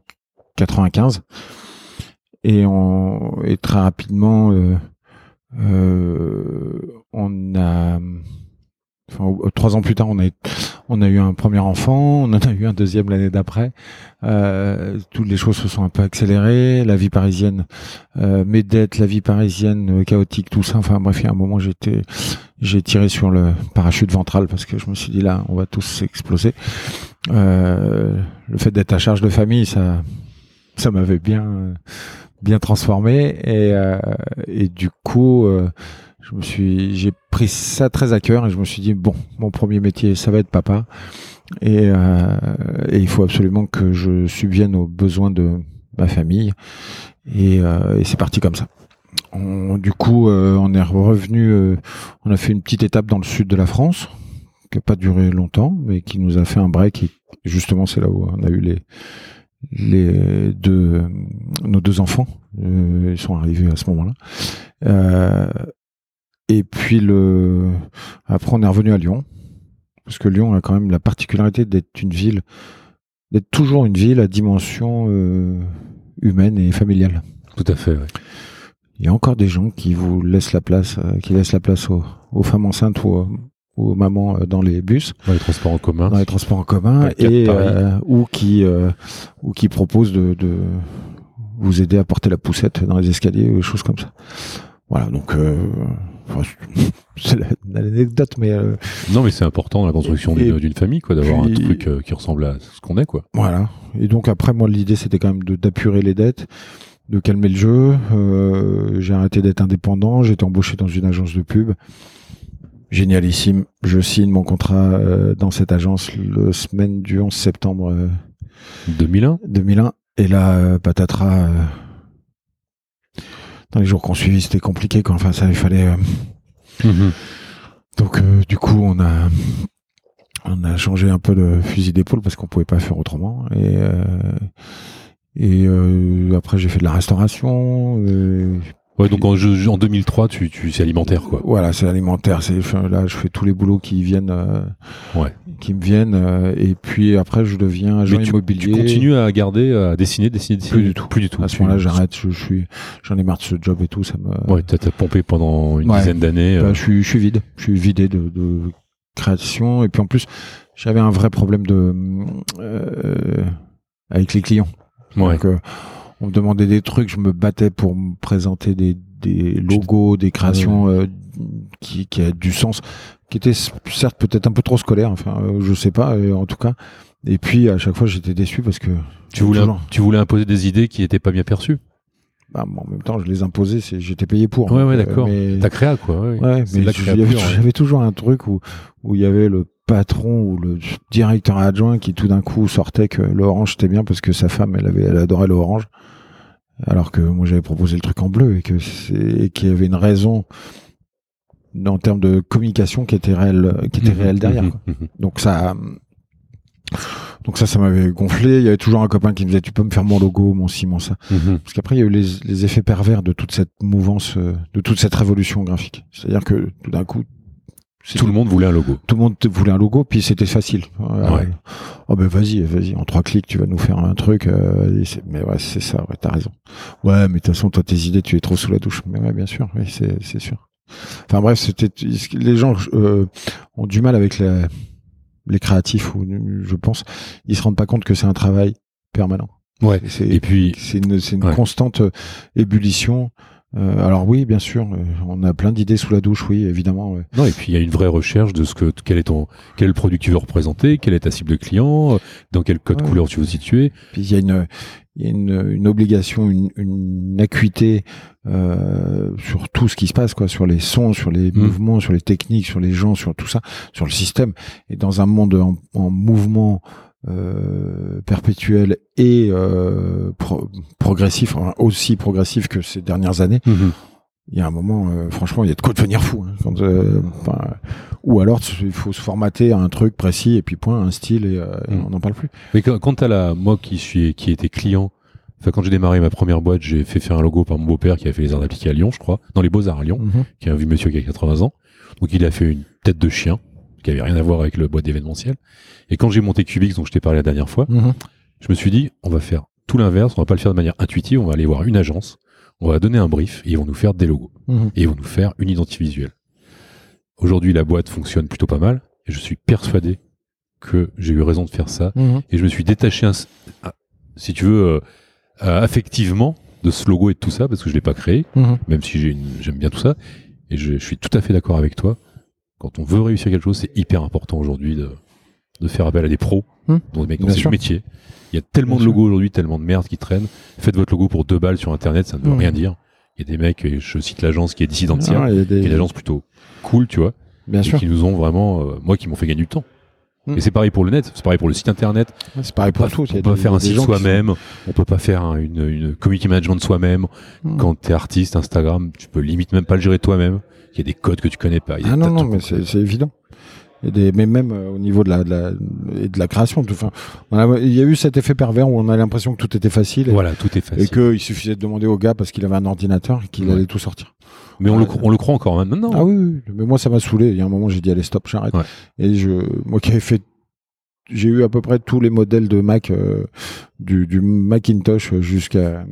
95, et, on, et très rapidement on a Trois ans plus tard, on a, on a eu un premier enfant, on en a eu un deuxième l'année d'après. Euh, toutes les choses se sont un peu accélérées. La vie parisienne, euh, mes dettes, la vie parisienne euh, chaotique, tout ça. Enfin bref, il y a un moment, j'étais, j'ai tiré sur le parachute ventral parce que je me suis dit là, on va tous exploser. Euh, le fait d'être à charge de famille, ça, ça m'avait bien, euh, bien transformé et, euh, et du coup. Je me suis, j'ai pris ça très à cœur et je me suis dit bon, mon premier métier, ça va être papa et, euh, et il faut absolument que je subvienne aux besoins de ma famille et, euh, et c'est parti comme ça. Du coup, euh, on est revenu, euh, on a fait une petite étape dans le sud de la France qui n'a pas duré longtemps, mais qui nous a fait un break. Et justement, c'est là où on a eu les les deux nos deux enfants. Euh, ils sont arrivés à ce moment-là. Euh, et puis le après on est revenu à Lyon parce que Lyon a quand même la particularité d'être une ville d'être toujours une ville à dimension euh, humaine et familiale. Tout à fait. ouais. Il y a encore des gens qui vous laissent la place, euh, qui laissent la place aux, aux femmes enceintes ou aux, aux mamans euh, dans les bus, Dans les transports en commun. dans les transports en commun, et euh, ou qui ou qui proposent de, de vous aider à porter la poussette dans les escaliers ou des choses comme ça. Voilà, donc euh, enfin, c'est <laughs> la- l'anecdote, mais euh, Non, mais c'est important dans la construction Et d'une famille, quoi, d'avoir un puis- truc euh, qui ressemble à ce qu'on est, quoi. Voilà. Et donc après, moi, l'idée, c'était quand même de d'apurer les dettes, de calmer le jeu. Euh, j'ai arrêté d'être indépendant. J'ai été embauché dans une agence de pub. Génialissime. Je signe mon contrat euh, dans cette agence le semaine du 11 septembre euh, 2001 2001. Et là, patatras. Dans les jours qu'on suivit, c'était compliqué. Quoi. Enfin, ça, il fallait. euh, Mhm. donc euh, du coup, on a on a changé un peu le fusil d'épaule parce qu'on pouvait pas faire autrement. Et euh, et après, j'ai fait de la restauration. Ouais, donc en, je- en 2003, tu, tu, c'est alimentaire, quoi. Voilà, c'est alimentaire. C'est là, je fais tous les boulots qui viennent, euh, Ouais. qui me viennent. euh, et puis après, je deviens agent Mais tu, immobilier. tu continues à garder, à dessiner, dessiner, dessiner? Plus du tout. Plus du tout. À ce moment-là, j'arrête. Je, je suis, j'en ai marre de ce job et tout. Ça me. Ouais, t'as pompé pendant une Ouais. dizaine d'années. Bah, euh, je suis, je suis vide. Je suis vidé de, de création. Et puis en plus, j'avais un vrai problème de euh, avec les clients. ouais. Donc, euh, on me demandait des trucs, je me battais pour me présenter des, des logos, des créations euh, qui, qui a du sens, qui étaient certes peut-être un peu trop scolaires, enfin euh, je sais pas, euh, en tout cas. Et puis à chaque fois j'étais déçu parce que Tu voulais, toujours- tu voulais imposer des idées qui étaient pas bien perçues. bah, en même temps je les imposais, c'est j'étais payé pour. Ouais, ouais, Euh, d'accord. mais- Ta créa, quoi. ouais. Ouais, mais j'avais toujours un truc où où il y avait le patron ou le directeur adjoint qui tout d'un coup sortait que l'orange c'était bien parce que sa femme elle avait elle adorait l'orange alors que moi j'avais proposé le truc en bleu et que c'est et qu'il y avait une raison en termes de communication qui était réelle qui était Mhm, réelle derrière mhm, quoi. mhm. donc ça donc ça ça m'avait gonflé il y avait toujours un copain qui me disait tu peux me faire mon logo mon ci mon ça parce qu'après, il y a eu les, les effets pervers de toute cette mouvance, euh, de toute cette révolution graphique. C'est-à-dire que tout d'un coup, c'est- Tout le monde voulait un logo. tout le monde voulait un logo, puis c'était facile. Ouais. Oh ben vas-y, vas-y, en trois clics, tu vas nous faire un truc. euh, mais ouais, c'est ça, ouais, t'as raison. Ouais, mais de toute façon, toi, tes idées, tu es trop sous la douche. Mais ouais, bien sûr, oui, c'est sûr. Enfin bref, c'était les gens euh, ont du mal avec les, les créatifs, ou je pense, ils se rendent pas compte que c'est un travail permanent. Ouais. Et puis, c'est une, une Ouais. constante euh, ébullition. Euh, alors oui, bien sûr, euh, on a plein d'idées sous la douche, oui, évidemment. ouais. non, et puis il y a une vraie recherche de ce que, quel est ton, quel produit tu veux représenter, quelle est ta cible de client, euh, dans quel code Ouais. couleur tu veux situer. Puis il y a une, il y a une, une obligation, une, une acuité euh, sur tout ce qui se passe, quoi, sur les sons, sur les Mm. mouvements, sur les techniques, sur les gens, sur tout ça, sur le système. Et dans un monde en, en mouvement euh, perpétuel et euh, pro- progressif, enfin, aussi progressif que ces dernières années, il y a un moment, euh, franchement, il y a de quoi devenir fou. hein, quand, euh, ou alors, il faut se formater à un truc précis et puis point, un style et, euh, et Mm. on n'en parle plus. Mais quand, quand t'as la, moi qui suis, qui était client, enfin quand j'ai démarré ma première boîte, j'ai fait faire un logo par mon beau-père qui avait fait les arts appliqués à Lyon, je crois, dans les beaux-arts à Lyon, qui est un vieux monsieur qui a 80 ans. Donc il a fait une tête de chien, qui avait rien à voir avec le boîte d'événementiel. Et quand j'ai monté Cubix, dont je t'ai parlé la dernière fois, Mhm. je me suis dit, on va faire tout l'inverse, on va pas le faire de manière intuitive, on va aller voir une agence, on va donner un brief et ils vont nous faire des logos. Mhm. Et ils vont nous faire une identité visuelle. Aujourd'hui, la boîte fonctionne plutôt pas mal et je suis persuadé que j'ai eu raison de faire ça Mhm. et je me suis détaché, si tu veux, euh, euh, affectivement de ce logo et de tout ça parce que je l'ai pas créé, même si j'aime bien tout ça. Et je, je suis tout à fait d'accord avec toi. Quand on veut réussir quelque chose, c'est hyper important aujourd'hui de, de faire appel à des pros, Mhm. dont des mecs sûr. le métier. Il y a tellement Bien de logos aujourd'hui, tellement de merde qui traînent. Faites votre logo pour deux balles sur Internet, ça ne veut Mhm. rien dire. Il y a des mecs, et je cite l'agence qui est Dissidentia, Ah, il y a qui est des... une agence plutôt cool, tu vois, Bien sûr. qui nous ont vraiment, euh, moi, qui m'ont fait gagner du temps. Mhm. Et c'est pareil pour le net, c'est pareil pour le site internet. Ouais, C'est pareil pour on tout. peut y a pas des- faire un des site soi-même, on peut pas faire un- une, une community management de soi-même. Quand t'es artiste, Instagram, tu peux limite même pas le gérer toi-même. Il y a des codes que tu connais pas. il y a Ah non, non, mais c'est c'est évident. Des, mais même euh, au niveau de la, de la, et de la création, tout, enfin, on a- il y a eu cet effet pervers où on a l'impression que tout était facile et, Voilà, tout est facile. et qu'il suffisait de demander au gars parce qu'il avait un ordinateur et qu'il Ouais. allait tout sortir. Mais on, le, Ouais. cro- on le croit encore maintenant. Ah oui, oui, mais moi ça m'a saoulé. Il y a un moment j'ai dit allez stop, j'arrête. Ouais. Et je, moi qui avais fait, j'ai eu à peu près tous les modèles de Mac, euh, du, du Macintosh jusqu'à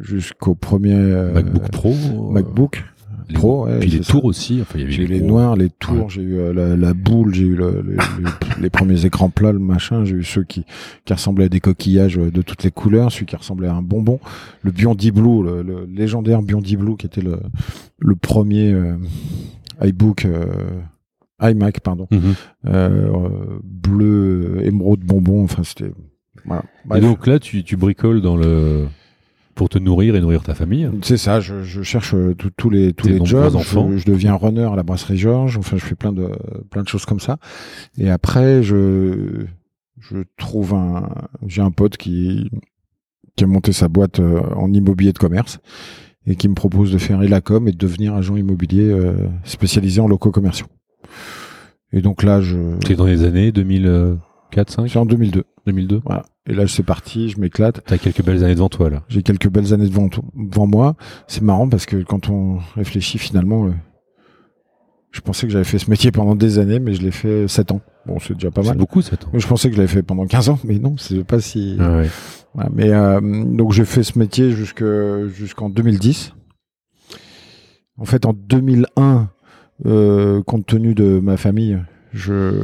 jusqu'au premier euh, MacBook Pro. euh, MacBook les- Pro. ouais, puis les ça. tours aussi. Enfin, J'ai eu les gros- noirs, les tours, Ouais. j'ai eu euh, la, la boule, j'ai eu le- le- le- <laughs> les premiers écrans plats, le machin, j'ai eu ceux qui, qui ressemblaient à des coquillages euh, de toutes les couleurs, celui qui ressemblait à un bonbon, le Biondi Blue, le, le légendaire Biondi Blue qui était le, le premier euh, iBook, euh, iMac, pardon, Mhm. euh, bleu, émeraude bonbon, enfin c'était... Voilà. Et donc là, tu, tu bricoles dans le pour te nourrir et nourrir ta famille. C'est ça, je, je cherche euh, tous- tous les tous les jobs. enfants. Je, je deviens runner à la brasserie Georges. Enfin, je fais plein de plein de choses comme ça. Et après, je je trouve un j'ai un pote qui qui a monté sa boîte euh, en immobilier de commerce et qui me propose de faire Elacom et de devenir agent immobilier euh, spécialisé en locaux commerciaux. Et donc là, je C'est dans les années 2004, 5, c'est en 2002. 2002. Voilà. Et là, c'est parti, je m'éclate. T'as quelques belles années devant toi là. J'ai quelques belles années devant, devant moi. C'est marrant parce que quand on réfléchit finalement, euh, je pensais que j'avais fait ce métier pendant des années, mais je l'ai fait 7 ans. Bon, c'est déjà pas C'est mal. beaucoup, ça. temps. Mais je pensais que je l'avais fait pendant 15 ans, mais non, c'est pas si. Ah ouais. Voilà. Mais euh, donc j'ai fait ce métier jusque jusqu'en 2010. En fait, en 2001, euh, compte tenu de ma famille, je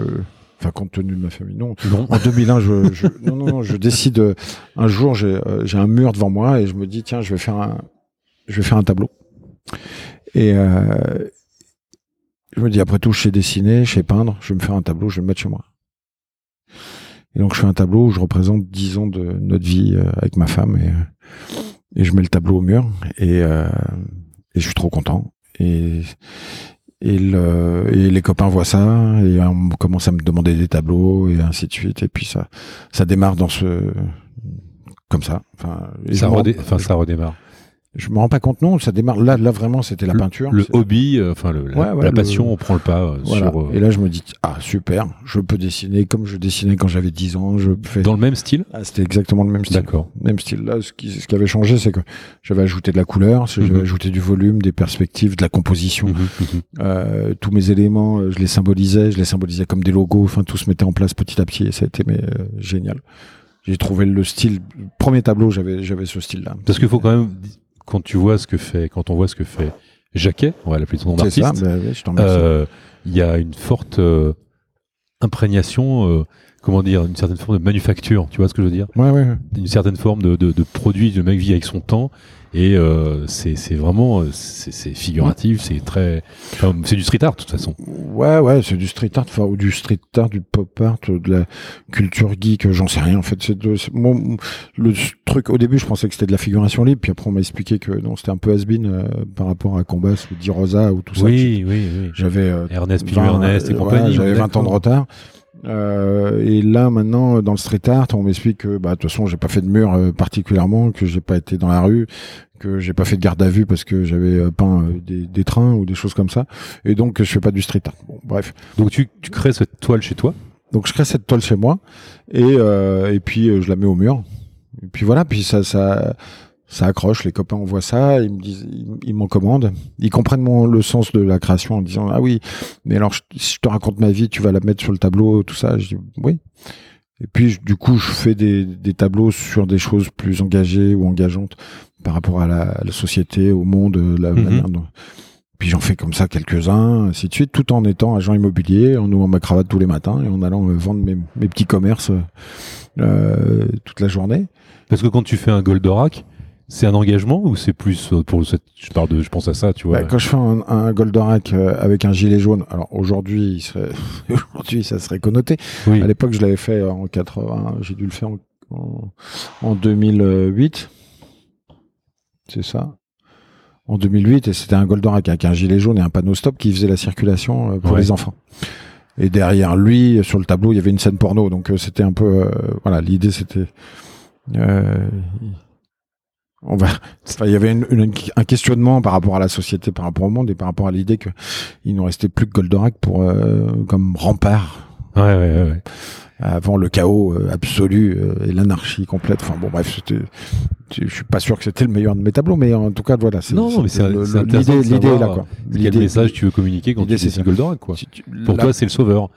Enfin, compte tenu de ma famille, non. Non. En 2001, je, je non, non, non, je décide. euh, un jour, j'ai euh, j'ai un mur devant moi et je me dis tiens, je vais faire un, je vais faire un tableau. Et euh, je me dis après tout, je sais dessiner, je sais peindre, je vais me faire un tableau, je vais le mettre chez moi. Et donc je fais un tableau où je représente 10 ans de notre vie avec ma femme et, et je mets le tableau au mur et, euh, et je suis trop content. Et, et, le, et les copains voient ça et on commence à me demander des tableaux et ainsi de suite. Et puis ça, ça démarre dans ce comme ça. Enfin, Ça, redé- enfin, ça redémarre. Je me rends pas compte, non, ça démarre. Là, là vraiment, c'était la peinture. Le hobby, euh, enfin le- la, Ouais, ouais, la le- passion, on prend le pas euh, Voilà. sur. euh, Et là, je me dis, ah super, je peux dessiner comme je dessinais quand j'avais 10 ans. Je fais. dans le même style? Ah, c'était exactement le même style. D'accord. Même style. Là, ce qui, ce qui avait changé, c'est que j'avais ajouté de la couleur, j'avais Mhm. ajouté du volume, des perspectives, de la composition. Euh, tous mes éléments, euh, je les symbolisais, je les symbolisais comme des logos. Enfin, tout se mettait en place petit à petit et ça a été mais, euh, génial. J'ai trouvé le style. Premier tableau, j'avais j'avais ce style-là. Parce qu'il faut quand même quand tu vois ce que fait, quand on voit ce que fait Jacquet, on va l'appeler son nom d'artiste. bah remercie. euh, Il y a une forte euh, imprégnation, euh, comment dire, une certaine forme de manufacture. Tu vois ce que je veux dire? Ouais, ouais. ouais. Une certaine forme de, de, de produit. Le mec vit avec son temps. Et euh, c'est c'est vraiment euh, c'est figuratif, c'est très enfin, c'est du street art de toute façon. Ouais, ouais, c'est du street art, enfin, ou du street art, du pop art, de la culture geek, j'en sais rien. En fait, c'est moi, le truc, au début, je pensais que c'était de la figuration libre, puis après, on m'a expliqué que non, c'était un peu has-been euh, par rapport à Combas ou Di Rosa ou tout ça. Oui, oui, oui. J'avais euh, Ernest Pilleux 20, Ernest et euh, compagnie. voilà, J'avais on est 20 ans de retard. Euh, et là maintenant dans le street art, on m'explique que bah de toute façon j'ai pas fait de mur euh, particulièrement, que j'ai pas été dans la rue, que j'ai pas fait de garde à vue parce que j'avais euh, peint euh, des, des trains ou des choses comme ça, et donc je fais pas du street art. Bon, bref, Donc tu, tu crées cette toile chez toi? donc je crée cette toile chez moi et euh, et puis je la mets au mur. Et puis voilà, puis ça ça ça accroche. Les copains on voit ça, ils me disent, ils, m'en commandent. Ils comprennent mon le sens de la création en disant ah oui, mais alors je- si je te raconte ma vie, tu vas la mettre sur le tableau, tout ça. Je dis oui. Et puis je- du coup je fais des, des tableaux sur des choses plus engagées ou engageantes par rapport à la, à la société, au monde, la Mhm. manière dont. Puis j'en fais comme ça quelques-uns, ainsi de suite, tout en étant agent immobilier, en nouant ma cravate tous les matins et en allant euh, vendre mes, mes petits commerces euh, toute la journée. Parce que quand tu fais un Goldorak, c'est un engagement ou c'est plus euh, pour cette. Je parle de, je pense à ça, tu vois? Bah, quand je fais un, un Goldorak euh, avec un gilet jaune, alors aujourd'hui, il serait- <laughs> aujourd'hui ça serait connoté. oui. À l'époque, je l'avais fait en 80, j'ai dû le faire en, en, en 2008. C'est ça. En 2008, et c'était un Goldorak avec un gilet jaune et un panneau stop qui faisait la circulation euh, pour Ouais. les enfants. Et derrière lui, sur le tableau, il y avait une scène porno. Donc c'était un peu, euh, voilà, l'idée c'était, euh, on va, enfin, il y avait une- une- un questionnement par rapport à la société, par rapport au monde et par rapport à l'idée que il nous restait plus que Goldorak pour euh, comme rempart Ouais, ouais, ouais, ouais. avant le chaos euh, absolu euh, et l'anarchie complète. Enfin bon, bref, je suis pas sûr que c'était le meilleur de mes tableaux, mais en tout cas, voilà. c'est- Non, mais c'est- l'idée, l'idée là, quoi. Quel message tu veux communiquer quand tu dessines. Goldorak, quoi si tu- Pour la- toi, c'est le sauveur.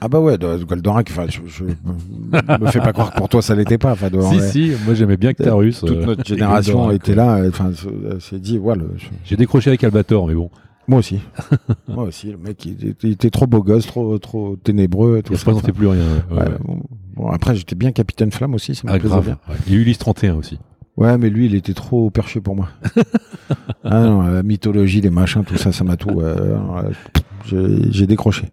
Ah bah ouais, Goldorak. Enfin, je, je me fais pas croire que pour toi ça l'était pas. Enfin, si, si, moi j'aimais bien Carus. toute euh, notre génération Goldorak, était là. euh, Enfin, c'est- c'est dit, voilà. J'ai décroché avec Albator, mais bon. Moi aussi. <laughs> Moi aussi. Le mec, il était, il était trop beau gosse, trop, trop ténébreux, et tout Il ça. représentait plus rien. ouais, Ouais, ouais. bon, bon, après, j'étais bien Capitaine Flamme aussi. Ça me Ah, grave. bien. Il y a eu Ulysse 31 aussi. Ouais, mais lui, il était trop perché pour moi. <laughs> ah non, la mythologie, les machins, tout ça, ça m'a tout. euh, euh, j'ai décroché.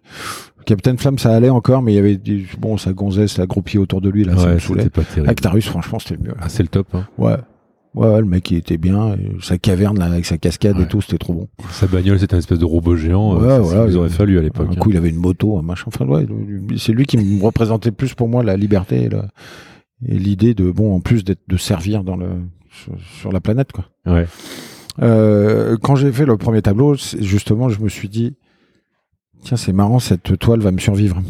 Capitaine Flamme, ça allait encore, mais il y avait du, bon, ça gonzait, ça groupie autour de lui, là, ça me pas terrible. Actarus, franchement, c'était le mieux. Ah, c'est le top. Hein. Ouais. Ouais, le mec, il était bien. Sa caverne, là, avec sa cascade Ouais. et tout, c'était trop bon. Sa bagnole, c'était un espèce de robot géant. euh, Ouais, ce voilà, nous aurait il- fallu à l'époque. Un hein. coup, il avait une moto, un machin. Enfin, ouais, c'est lui qui me représentait plus pour moi la liberté et, la- et l'idée de, bon, en plus d'être, de servir dans le, sur, sur la planète, quoi. Ouais. Euh, quand j'ai fait le premier tableau, justement, je me suis dit, tiens, c'est marrant, cette toile va me survivre.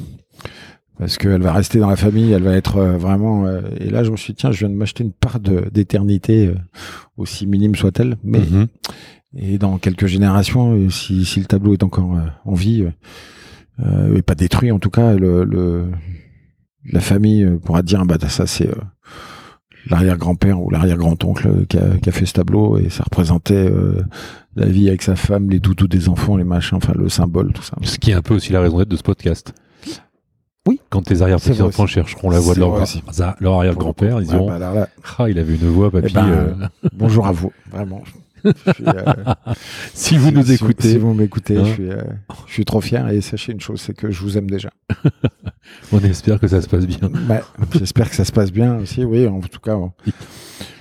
Parce qu'elle va rester dans la famille, elle va être euh, vraiment. euh, et là, je me suis dit, tiens, je viens de m'acheter une part d'éternité, euh, aussi minime soit-elle. Mais Mhm. et dans quelques générations, si, si le tableau est encore en vie, euh, et pas détruit en tout cas, le, le- la famille pourra dire, bah ça c'est euh, l'arrière-grand-père ou l'arrière-grand-oncle qui a, qui a fait ce tableau et ça représentait euh, la vie avec sa femme, les doudous des enfants, les machins, enfin le symbole, tout ça. Ce qui est un peu aussi la raison d'être de ce podcast. Oui. Quand tes arrière-petits-enfants chercheront la voix de leur, leur arrière-grand-père, ils Ouais, diront bah, là, Ah, il avait une voix, papy. Eh ben, euh, bonjour à vous, vraiment. Euh, <laughs> si vous nous écoutez, si vous m'écoutez, hein. je, suis, euh, je suis trop fier et sachez une chose, c'est que je vous aime déjà. <laughs> on espère que ça se passe bien Ouais, J'espère que ça se passe bien aussi. Oui, en tout cas, on-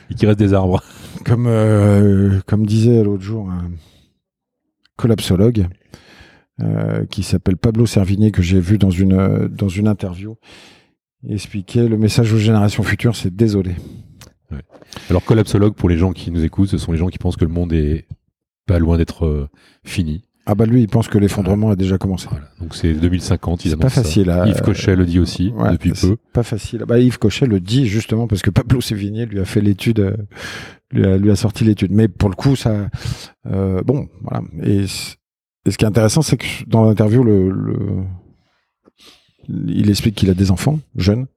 et qu'il reste des arbres. comme euh, comme disait l'autre jour un collapsologue euh, qui s'appelle Pablo Servigné que j'ai vu dans une dans une interview il expliquait le message aux générations futures, c'est désolé. Alors, collapsologue, pour les gens qui nous écoutent, ce sont les gens qui pensent que le monde est pas loin d'être euh, fini. Ah bah lui, il pense que l'effondrement a déjà commencé. Voilà. Donc, c'est 2050, ils annoncent pas facile. ça. à- Yves Cochet le dit aussi, Ouais, depuis peu. Pas facile. Bah, Yves Cochet le dit justement parce que Pablo Sévigné lui a fait l'étude, euh, lui, a, lui a sorti l'étude. Mais pour le coup, ça, euh, bon, voilà. Et, et ce qui est intéressant, c'est que dans l'interview, le, le- il explique qu'il a des enfants jeunes.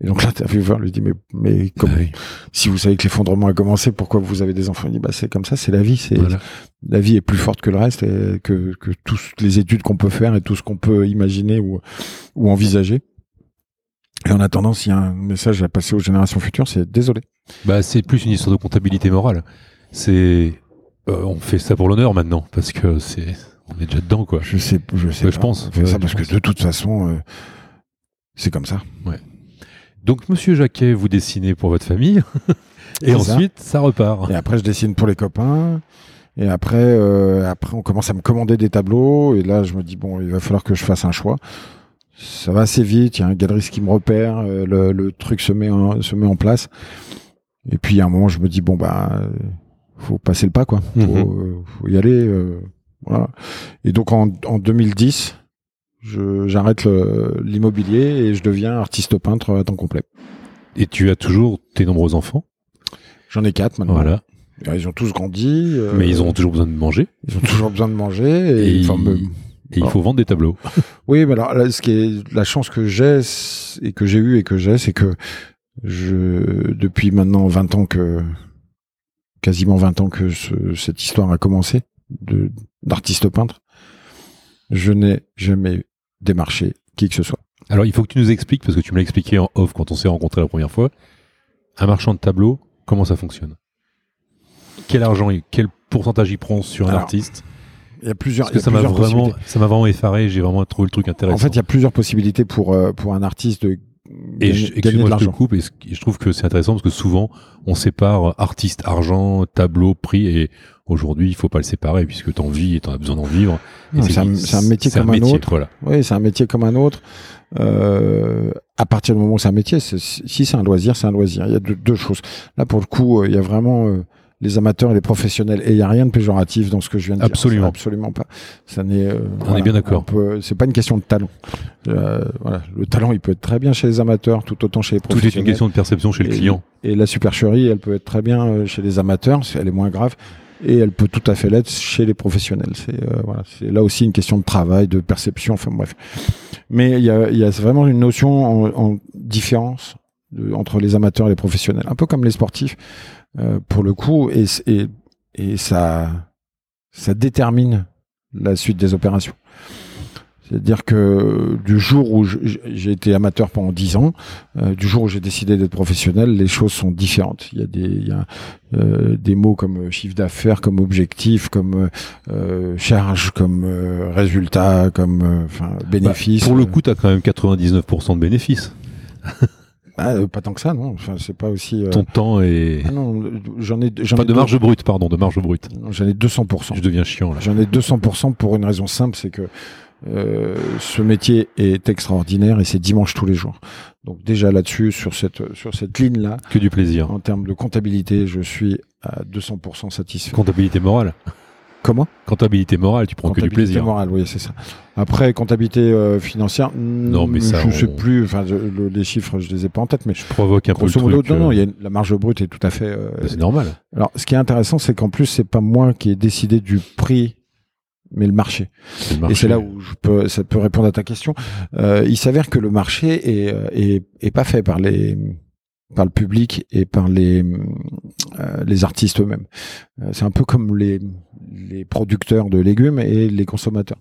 Et donc l'intervieweur lui dit mais mais comme, Ah oui. si vous savez que l'effondrement a commencé, pourquoi vous avez des enfants? Il dit bah c'est comme ça, c'est la vie, c'est Voilà. la vie est plus forte que le reste et que, que toutes les études qu'on peut faire et tout ce qu'on peut imaginer ou, ou envisager. Et en attendant, s'il y a un message à passer aux générations futures, c'est désolé. Bah, c'est plus une histoire de comptabilité morale. C'est, euh, on fait ça pour l'honneur maintenant, parce que c'est, on est déjà dedans, quoi. Je sais, je sais. Ouais, pas. je pense. On fait Ouais, ça parce pense. que de toute façon, euh, c'est comme ça. Donc, Monsieur Jacquet, vous dessinez pour votre famille, <laughs> et ça. ensuite, ça repart. Et après, je dessine pour les copains. Et après, euh, après, on commence à me commander des tableaux. Et là, je me dis bon, il va falloir que je fasse un choix. Ça va assez vite. Il y a un galeriste qui me repère. euh, le, le truc se met en, se met en place. Et puis à un moment, je me dis bon bah, faut passer le pas quoi. Faut, Mhm. euh, faut y aller. euh, voilà. Et donc en, en 2010, je- j'arrête le- l'immobilier et je deviens artiste peintre à temps complet. Et tu as toujours tes nombreux enfants, J'en ai quatre maintenant. voilà. Ils ont tous grandi. euh, Mais ils ont toujours besoin de manger, Ils ont toujours besoin de manger <laughs> et, Et enfin, me- et il faut vendre des tableaux. <laughs> oui, mais alors là, ce qui est la chance que j'ai et que j'ai eu et que j'ai, c'est que je depuis maintenant 20 ans que quasiment 20 ans que ce- cette histoire a commencé de d'artiste peintre, je n'ai jamais démarché qui que ce soit. Alors, il faut que tu nous expliques, parce que tu me l'as expliqué en off quand on s'est rencontrés la première fois, un marchand de tableaux, comment ça fonctionne? Quel argent, quel pourcentage il prend sur un Alors, artiste? Il y a plusieurs. Parce que ça m'a vraiment, possibilités. ça m'a vraiment effaré. J'ai vraiment trouvé le truc intéressant. En fait, il y a plusieurs possibilités pour euh, pour un artiste de et je- excuse-moi, je te coupe. Et je trouve que c'est intéressant parce que souvent, on sépare artiste, argent, tableau, prix. Et aujourd'hui, il faut pas le séparer puisque t'en vis et t'en as besoin d'en vivre. Non, C'est un, c'est un métier c'est comme un, métier, autre. Voilà. Oui, c'est un métier comme un autre. Euh, à partir du moment où c'est un métier, si c'est un loisir, c'est un loisir. Il y a deux, deux choses. Là, pour le coup, euh, il y a vraiment euh, les amateurs et les professionnels. Et il n'y a rien de péjoratif dans ce que je viens de Absolument. dire. Absolument pas. Ça n'est. euh, On est bien d'accord. C'est pas une question de talent. Euh, voilà. Le talent, il peut être très bien chez les amateurs, tout autant chez les Tout est une professionnels. question de perception chez le client. Et la supercherie, elle peut être très bien euh, chez les amateurs, elle est moins grave, et elle peut tout à fait l'être chez les professionnels. C'est euh, voilà, c'est là aussi une question de travail, de perception, enfin bref. Mais il y a, y a vraiment une notion en, en différence de- entre les amateurs et les professionnels, un peu comme les sportifs euh, pour le coup, et, et, et ça, ça détermine la suite des opérations. C'est-à-dire que du jour où j'ai été amateur pendant 10 ans, euh, du jour où j'ai décidé d'être professionnel, les choses sont différentes. Il y a des, il y a, euh, des mots comme euh, chiffre d'affaires, comme objectif, comme euh, euh, charge, comme euh, résultat, comme euh, enfin bénéfice. Bah, Pour le coup, tu as quand même 99% de bénéfices. Ah, euh, pas tant que ça, non. Enfin, c'est pas aussi. euh, Ton temps est. Ah non, j'en ai, j'en Pas ai de marge brute, pardon, de marge brute. J'en ai 200%. Je deviens chiant là. J'en ai 200% pour une raison simple, c'est que euh, ce métier est extraordinaire et c'est dimanche tous les jours. Donc déjà là-dessus, sur cette sur cette ligne-là, Que du plaisir. en termes de comptabilité, je suis à 200% satisfait. Comptabilité morale. Comment Comptabilité morale, tu prends que du Comptabilité plaisir. morale, oui, c'est ça. Après, comptabilité euh, financière, Non, mais ça, je sais on- plus. Enfin, le- les chiffres, je les ai pas en tête, mais Je provoque un peu le modo, truc. non, non, euh, il y a une- la marge brute est tout à fait. euh, c'est normal. Alors, ce qui est intéressant, c'est qu'en plus, c'est pas moi qui ai décidé du prix, mais le marché. Le Et marché. c'est là où je peux, ça peut répondre à ta question. Euh, il s'avère que le marché est, euh, est, est pas fait par les par le public et par les euh, les artistes eux-mêmes. Euh, c'est un peu comme les les producteurs de légumes et les consommateurs.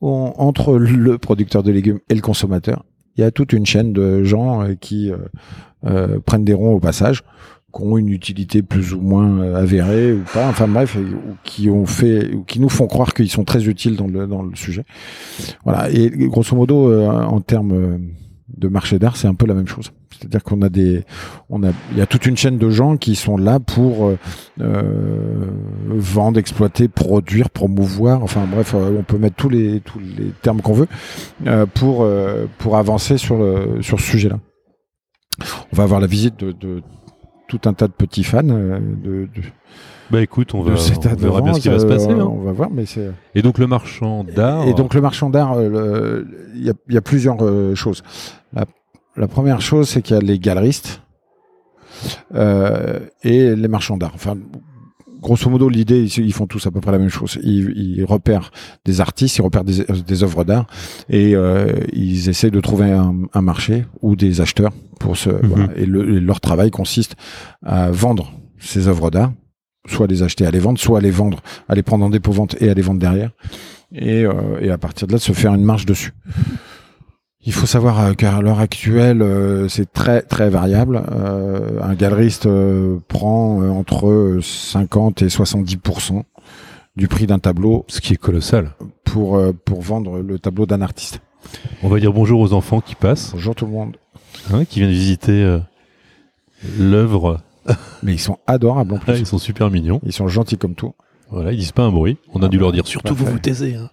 On- entre le producteur de légumes et le consommateur, il y a toute une chaîne de gens euh, qui euh, euh, prennent des ronds au passage, qui ont une utilité plus ou moins avérée ou pas, enfin bref, ou qui ont fait, ou qui nous font croire qu'ils sont très utiles dans le dans le sujet. Voilà. Et grosso modo, en termes de marché d'art, c'est un peu la même chose. C'est-à-dire qu'on a des, on a, il y a toute une chaîne de gens qui sont là pour euh, euh, vendre, exploiter, produire, promouvoir. Enfin bref, euh, on peut mettre tous les tous les termes qu'on veut euh, pour euh, pour avancer sur le sur ce sujet-là. On va avoir la visite de, de tout un tas de petits fans euh, de, de, Bah écoute, on, va, on verra bien ce qui va se euh, passer. hein. On va voir, mais c'est Et donc le marchand d'art. et donc le marchand d'art, euh, il y, a, il y a plusieurs choses. La, la première chose, c'est qu'il y a les galeristes euh, et les marchands d'art. Enfin, grosso modo, l'idée, ils, ils font tous à peu près la même chose. Ils, ils repèrent des artistes, ils repèrent des, des œuvres d'art et euh, ils essayent de trouver un, un marché ou des acheteurs pour ce. voilà. Et, le- et leur travail consiste à vendre ces œuvres d'art, soit les acheter à les vendre, soit à les vendre, à les prendre en dépôt-vente et à les vendre derrière et, euh, et à partir de là de se faire une marge dessus. Il faut savoir euh, qu'à l'heure actuelle, euh, c'est très très variable. Euh, un galeriste prend entre 50 et 70% du prix d'un tableau Ce qui est colossal. pour pour vendre le tableau d'un artiste. On va dire bonjour aux enfants qui passent, Bonjour tout le monde. hein, qui viennent visiter euh, l'œuvre. <laughs> Mais ils sont adorables en plus. Ah, ils sont super mignons. Ils sont gentils comme tout. Voilà, ils disent pas un bruit. On a dû leur dire surtout vous vous taisez. hein.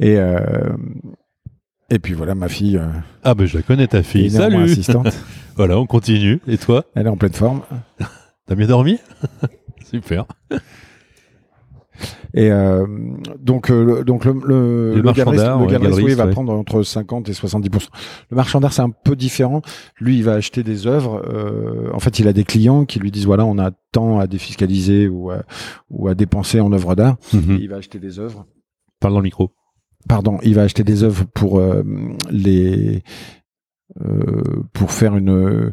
Et euh, et puis voilà, ma fille, euh, Ah ben je la connais ta fille. Salut. assistante. <laughs> Voilà, on continue. Et toi, Elle est en pleine forme. <laughs> t'as bien dormi <laughs> Super. Et euh, donc, euh, le- donc le, le, Le marchand galeriste, d'art, le ouais, galeriste, oui, galeriste, va ouais. prendre entre 50 et 70 Le marchand d'art, c'est un peu différent. Lui, il va acheter des œuvres. euh, en fait, il a des clients qui lui disent voilà, on a tant à défiscaliser ou à, ou à dépenser en œuvres d'art. Mhm. Il va acheter des œuvres. Parle dans le micro. Pardon, il va acheter des œuvres pour euh, les euh, pour faire une. euh,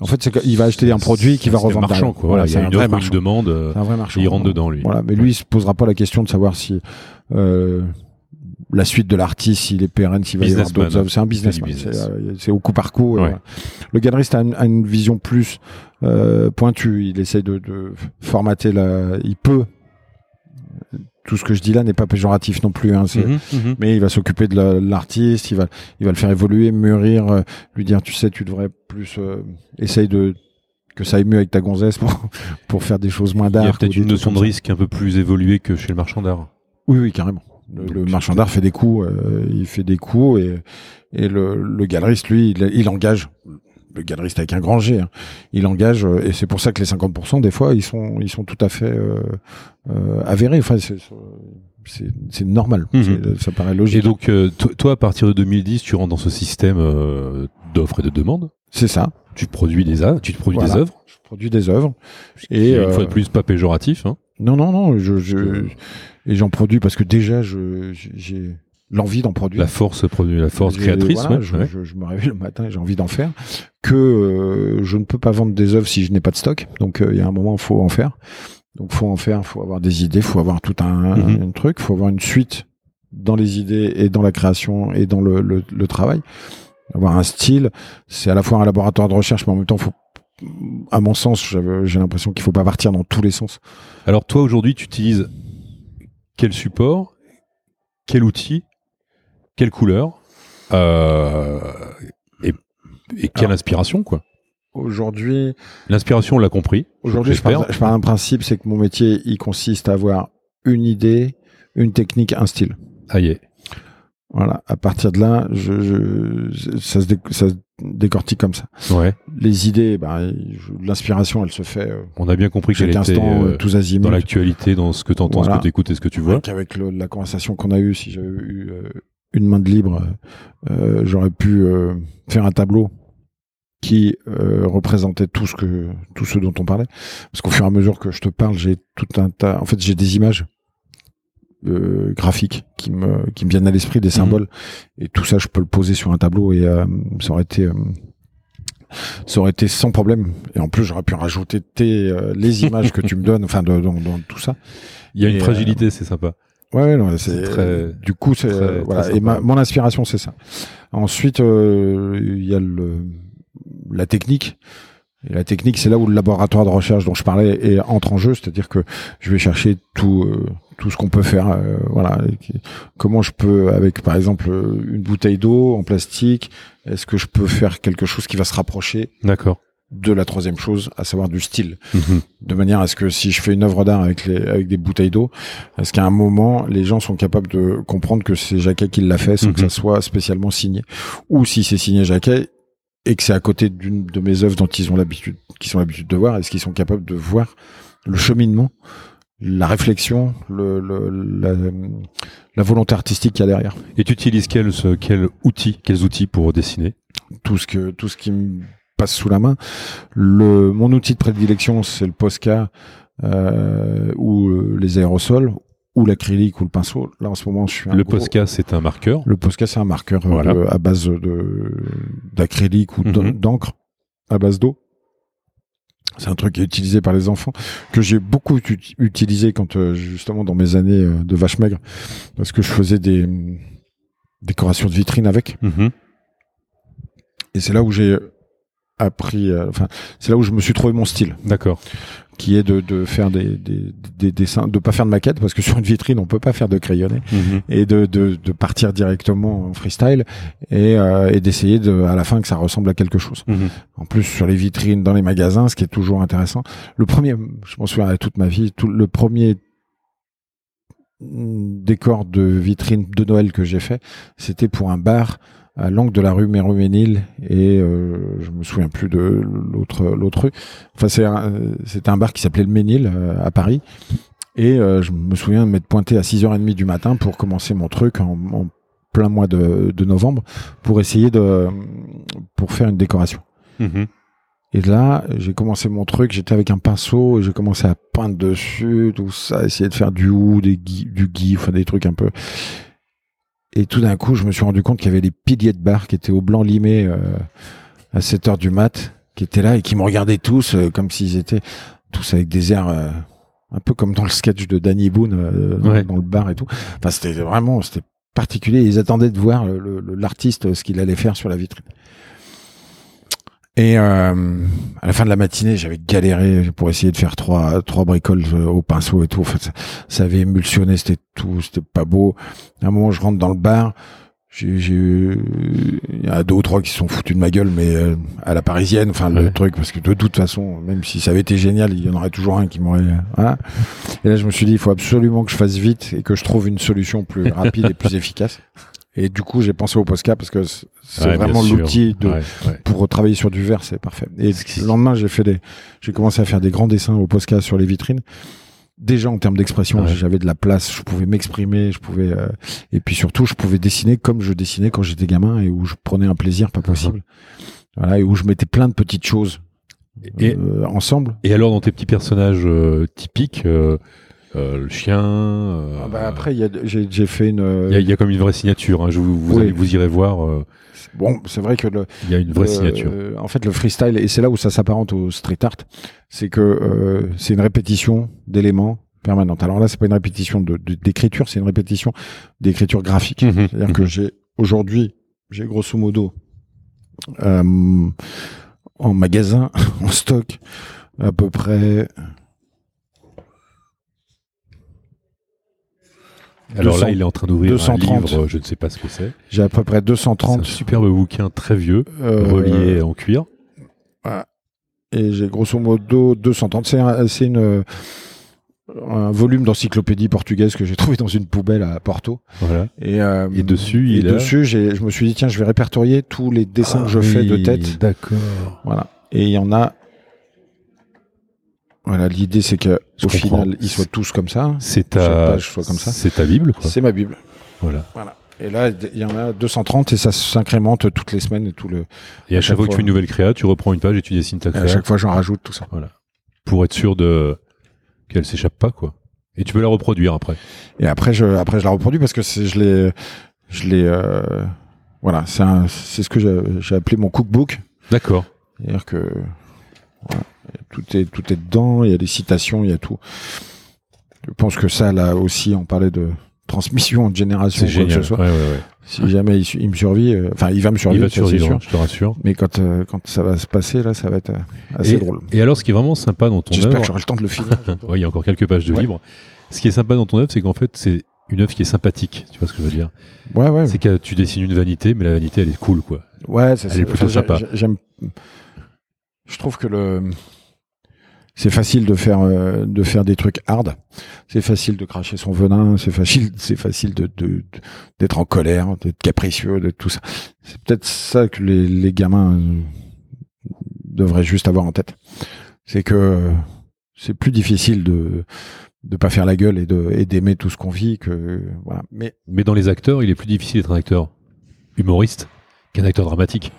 en fait, c'est qu'il va acheter un produit qui va C'est un revendre. marchand, quoi. Voilà, il y c'est a un une marchand. demande. euh, un vrai marchand. il rentre dedans, lui. Voilà, mais lui, il se posera pas la question de savoir si euh, la suite de l'artiste, s'il est pérenne, s'il va y avoir d'autres œuvres. C'est un business. C'est euh, c'est au coup par coup. Ouais. Le galeriste a une, a une vision plus euh, pointue. Il essaye de, de formater la. Il peut. Tout ce que je dis là n'est pas péjoratif non plus. Hein, Mhm, mhm. mais il va s'occuper de la- l'artiste, il va, il va le faire évoluer, mûrir, euh, lui dire, tu sais, tu devrais plus euh, essaye de que ça aille mieux avec ta gonzesse pour, <laughs> pour faire des choses moins Il y a d'art. peut-être une notion de risque un peu plus évoluée que chez le marchand d'art. Oui, oui, carrément. Le, marchand d'art fait des coups, euh, il fait des coups et, et le, le galeriste, lui, il, il engage. Le galeriste avec un grand G, hein, il engage euh, et c'est pour ça que les 50% des fois ils sont ils sont tout à fait euh, euh, avérés. Enfin, c'est normal. Mhm. Ça paraît logique. Et donc, euh, to- toi, à partir de 2010, tu rentres dans ce système d'offres et de demandes. c'est ça. Tu produis des, a- tu te produis Voilà. des œuvres. Je produis des œuvres. Et une fois de plus, pas péjoratif. Hein. Non, non, non. Je, je et j'en produis parce que déjà je j'ai l'envie d'en produire. La force produit, la force créatrice. voilà, ouais, je, ouais. je- je me réveille le matin et j'ai envie d'en faire. Que euh, je ne peux pas vendre des œuvres si je n'ai pas de stock. Donc euh, il y a un moment, il faut en faire. Donc faut en faire, faut avoir des idées, faut avoir tout un, Mhm. un truc, faut avoir une suite dans les idées et dans la création et dans le, le, le travail. Avoir un style, c'est à la fois un laboratoire de recherche, mais en même temps, faut, à mon sens, j'ai l'impression qu'il faut pas partir dans tous les sens. Alors, toi, aujourd'hui, tu utilises quel support, quel outil, quelle couleur euh, et, et quelle Alors- inspiration, quoi. Aujourd'hui, L'inspiration, on l'a compris. Aujourd'hui, je pars, je d'un principe, c'est que mon métier, il consiste à avoir une idée, une technique, un style. Ah, y est. Voilà. À partir de là, je, je- ça, se dé- ça se décortique comme ça. Ouais. Les idées, je- l'inspiration, elle se fait euh, On a bien compris qu'elle était instant, euh, tous azimuts. dans l'actualité, dans ce que tu entends, Voilà. ce que tu écoutes et ce que tu vois. Avec le- la conversation qu'on a eue, si j'avais eu euh, une main de libre, euh, j'aurais pu euh, faire un tableau qui euh, représentait tout ce que tout ce dont on parlait. Parce qu'au fur et à mesure que je te parle, j'ai tout un tas. En fait, j'ai des images euh, graphiques qui me qui me viennent à l'esprit, des symboles, et tout ça, je peux le poser sur un tableau et euh, ça aurait été euh, ça aurait été sans problème. Et en plus, j'aurais pu rajouter tes, euh, les images que tu me donnes, enfin, de- tout ça. Il y a une euh, fragilité, c'est sympa. Ouais, non, c'est très- du coup c'est euh, voilà et ma- mon inspiration c'est ça. Ensuite euh, il y a le la technique. Et la technique, c'est là où le laboratoire de recherche dont je parlais est, entre en jeu, c'est-à-dire que je vais chercher tout euh, tout ce qu'on peut faire. euh, voilà, comment je peux, avec par exemple euh, une bouteille d'eau en plastique, est-ce que je peux faire quelque chose qui va se rapprocher D'accord. De la troisième chose, à savoir du style Mhm. de manière à ce que si je fais une œuvre d'art avec les avec des bouteilles d'eau, est-ce qu'à un moment les gens sont capables de comprendre que c'est Jacquet qui l'a fait sans que Mhm. ça soit spécialement signé, ou si c'est signé Jacquet et que c'est à côté d'une de mes œuvres dont ils ont l'habitude, qui sont l'habitude de voir, est-ce qu'ils sont capables de voir le cheminement, la réflexion, le, le- la, la volonté artistique qu'il y a derrière, Et tu utilises quel, ce- quel outil, quels outils pour dessiner? Tout ce que tout ce qui me passe sous la main. Le mon outil de prédilection c'est le Posca euh, ou euh, les aérosols ou l'acrylique ou le pinceau. Là en ce moment je suis un Le gros- Posca, c'est un marqueur. Le Posca c'est un marqueur euh, Voilà. à base de d'acrylique ou Mhm. d'encre à base d'eau. C'est un truc qui est utilisé par les enfants que j'ai beaucoup ut- utilisé quand euh, justement dans mes années de vache maigre parce que je faisais des décorations de vitrines avec. Mhm. Et c'est là où j'ai appris, euh, enfin, c'est là où je me suis trouvé mon style, D'accord. qui est de, de faire des, des, des dessins, de pas faire de maquette, parce que sur une vitrine, on peut pas faire de crayonné, Mhm. et de, de, de partir directement en freestyle, et, euh, et d'essayer de, à la fin que ça ressemble à quelque chose. Mhm. En plus, sur les vitrines, dans les magasins, ce qui est toujours intéressant. Le premier, je m'en souviens toute ma vie, tout, le premier décor de vitrine de Noël que j'ai fait, c'était pour un bar à l'angle de la rue Méruménil et euh, je me souviens plus de l'autre l'autre rue. Enfin, c'est c'était un bar qui s'appelait le Ménil euh, à Paris et euh, je me souviens de m'être pointé à 6h30 du matin pour commencer mon truc en, en plein mois de, de novembre pour essayer de pour faire une décoration. Mhm. Et là, j'ai commencé mon truc, j'étais avec un pinceau et j'ai commencé à peindre dessus, tout ça, essayer de faire du ou, des gui- du gui, enfin des trucs un peu. Et tout d'un coup, je me suis rendu compte qu'il y avait les piliers de bar qui étaient au blanc limé euh, à 7 heures du mat, qui étaient là et qui me regardaient tous euh, comme s'ils étaient tous avec des airs euh, un peu comme dans le sketch de Danny Boone euh, dans, Ouais. dans le bar et tout. Enfin, c'était vraiment, c'était particulier. Ils attendaient de voir l'artiste ce qu'il allait faire sur la vitrine. Et euh, à la fin de la matinée, j'avais galéré pour essayer de faire trois trois bricoles euh, au pinceau et tout. En fait, ça, ça avait émulsionné, c'était tout, c'était pas beau. À un moment, je rentre dans le bar. J'ai, j'ai, il y a deux ou trois qui se sont foutus de ma gueule, mais euh, à la parisienne, enfin le truc, parce que de toute façon, même si ça avait été génial, il y en aurait toujours un qui m'aurait. Voilà. Et là, je me suis dit, il faut absolument que je fasse vite et que je trouve une solution plus rapide et plus <laughs> efficace. Et du coup, j'ai pensé au Posca parce que c'est Ouais, vraiment l'outil de, Ouais, ouais. pour travailler sur du verre, c'est parfait. Et le lendemain, j'ai fait des, j'ai commencé à faire des grands dessins au Posca sur les vitrines. Déjà en termes d'expression, j'avais de la place, je pouvais m'exprimer, je pouvais, euh, et puis surtout, je pouvais dessiner comme je dessinais quand j'étais gamin et où je prenais un plaisir pas possible. Voilà, et où je mettais plein de petites choses Et, euh, ensemble. et alors, dans tes petits personnages euh, typiques, euh, euh, le chien. euh, Ah bah après, il y a, j'ai, fait une. euh, il y, a- il y a comme une vraie signature. hein. Je vous, vous, Oui. allez- vous irez voir. euh, Bon, c'est vrai que le, il y a une vraie Euh, signature. En fait, le freestyle, et c'est là où ça s'apparente au street art, c'est que euh, c'est une répétition d'éléments permanente. Alors là, c'est pas une répétition de- d'écriture, c'est une répétition d'écriture graphique. Mhm. C'est-à-dire que j'ai aujourd'hui, j'ai grosso modo euh, en magasin, <laughs> en stock, à peu près. Alors 200 là, il est en train d'ouvrir un 230. livre, je ne sais pas ce que c'est. J'ai à peu près C'est un 230 superbe bouquin très vieux, euh, relié en cuir. et j'ai grosso modo 230. C'est un, c'est une un volume d'encyclopédie portugaise que j'ai trouvé dans une poubelle à Porto. Voilà. Et, euh, Et dessus, et il a- dessus, j'ai, je me suis dit tiens, je vais répertorier tous les dessins que je Ah fais de tête. D'accord. Voilà. Et il y en a. Voilà, l'idée c'est que Je au comprends. final, ils soient tous comme ça. C'est ta, page soit comme ça. c'est ta Bible, quoi. C'est ma Bible. Voilà. Voilà. Et là, il y en a 230 et ça s'incrémente toutes les semaines et tout le. Et à À chaque fois que tu fais une nouvelle créa, tu reprends une page et tu dessines ta À créa chaque fois, j'en rajoute tout ça. pour être sûr de qu'elle s'échappe pas, quoi. Et tu peux la reproduire après. Et après, je, après, je la reproduis parce que je l'ai, je l'ai, euh, voilà, c'est c'est ce que j'ai, j'ai appelé mon cookbook. D'accord. C'est-à-dire que, voilà, tout est, tout est dedans, il y a des citations, il y a tout. Je pense que ça, là aussi, on parlait de transmission de génération quoi que ce soit. Ouais, ouais, ouais. Si jamais il, il me survit, euh, enfin il va me Il survivre, va ça, c'est survivre, sûr. je te rassure. Mais quand euh, quand ça va se passer là, ça va être euh, assez Et, drôle. et alors, ce qui est vraiment sympa dans ton J'espère œuvre, que j'aurai le temps de le finir. <laughs> Ouais, il y a encore quelques pages de livre. Ce qui est sympa dans ton œuvre, c'est qu'en fait, c'est une œuvre qui est sympathique. Tu vois ce que je veux dire? Ouais, ouais, C'est que tu dessines une vanité, mais la vanité, elle est cool, quoi. ouais, ça, Elle est plutôt sympa. j'ai- J'aime. Je trouve que le c'est facile de faire euh, de faire des trucs hard. C'est facile de cracher son venin. C'est facile, <laughs> c'est facile de de- de- d'être en colère, d'être capricieux, de tout ça. C'est peut-être ça que les, les gamins euh, devraient juste avoir en tête. C'est que euh, c'est plus difficile de de pas faire la gueule et de et d'aimer tout ce qu'on vit que voilà. Mais Mais dans les acteurs, il est plus difficile d'être un acteur humoriste qu'un acteur dramatique.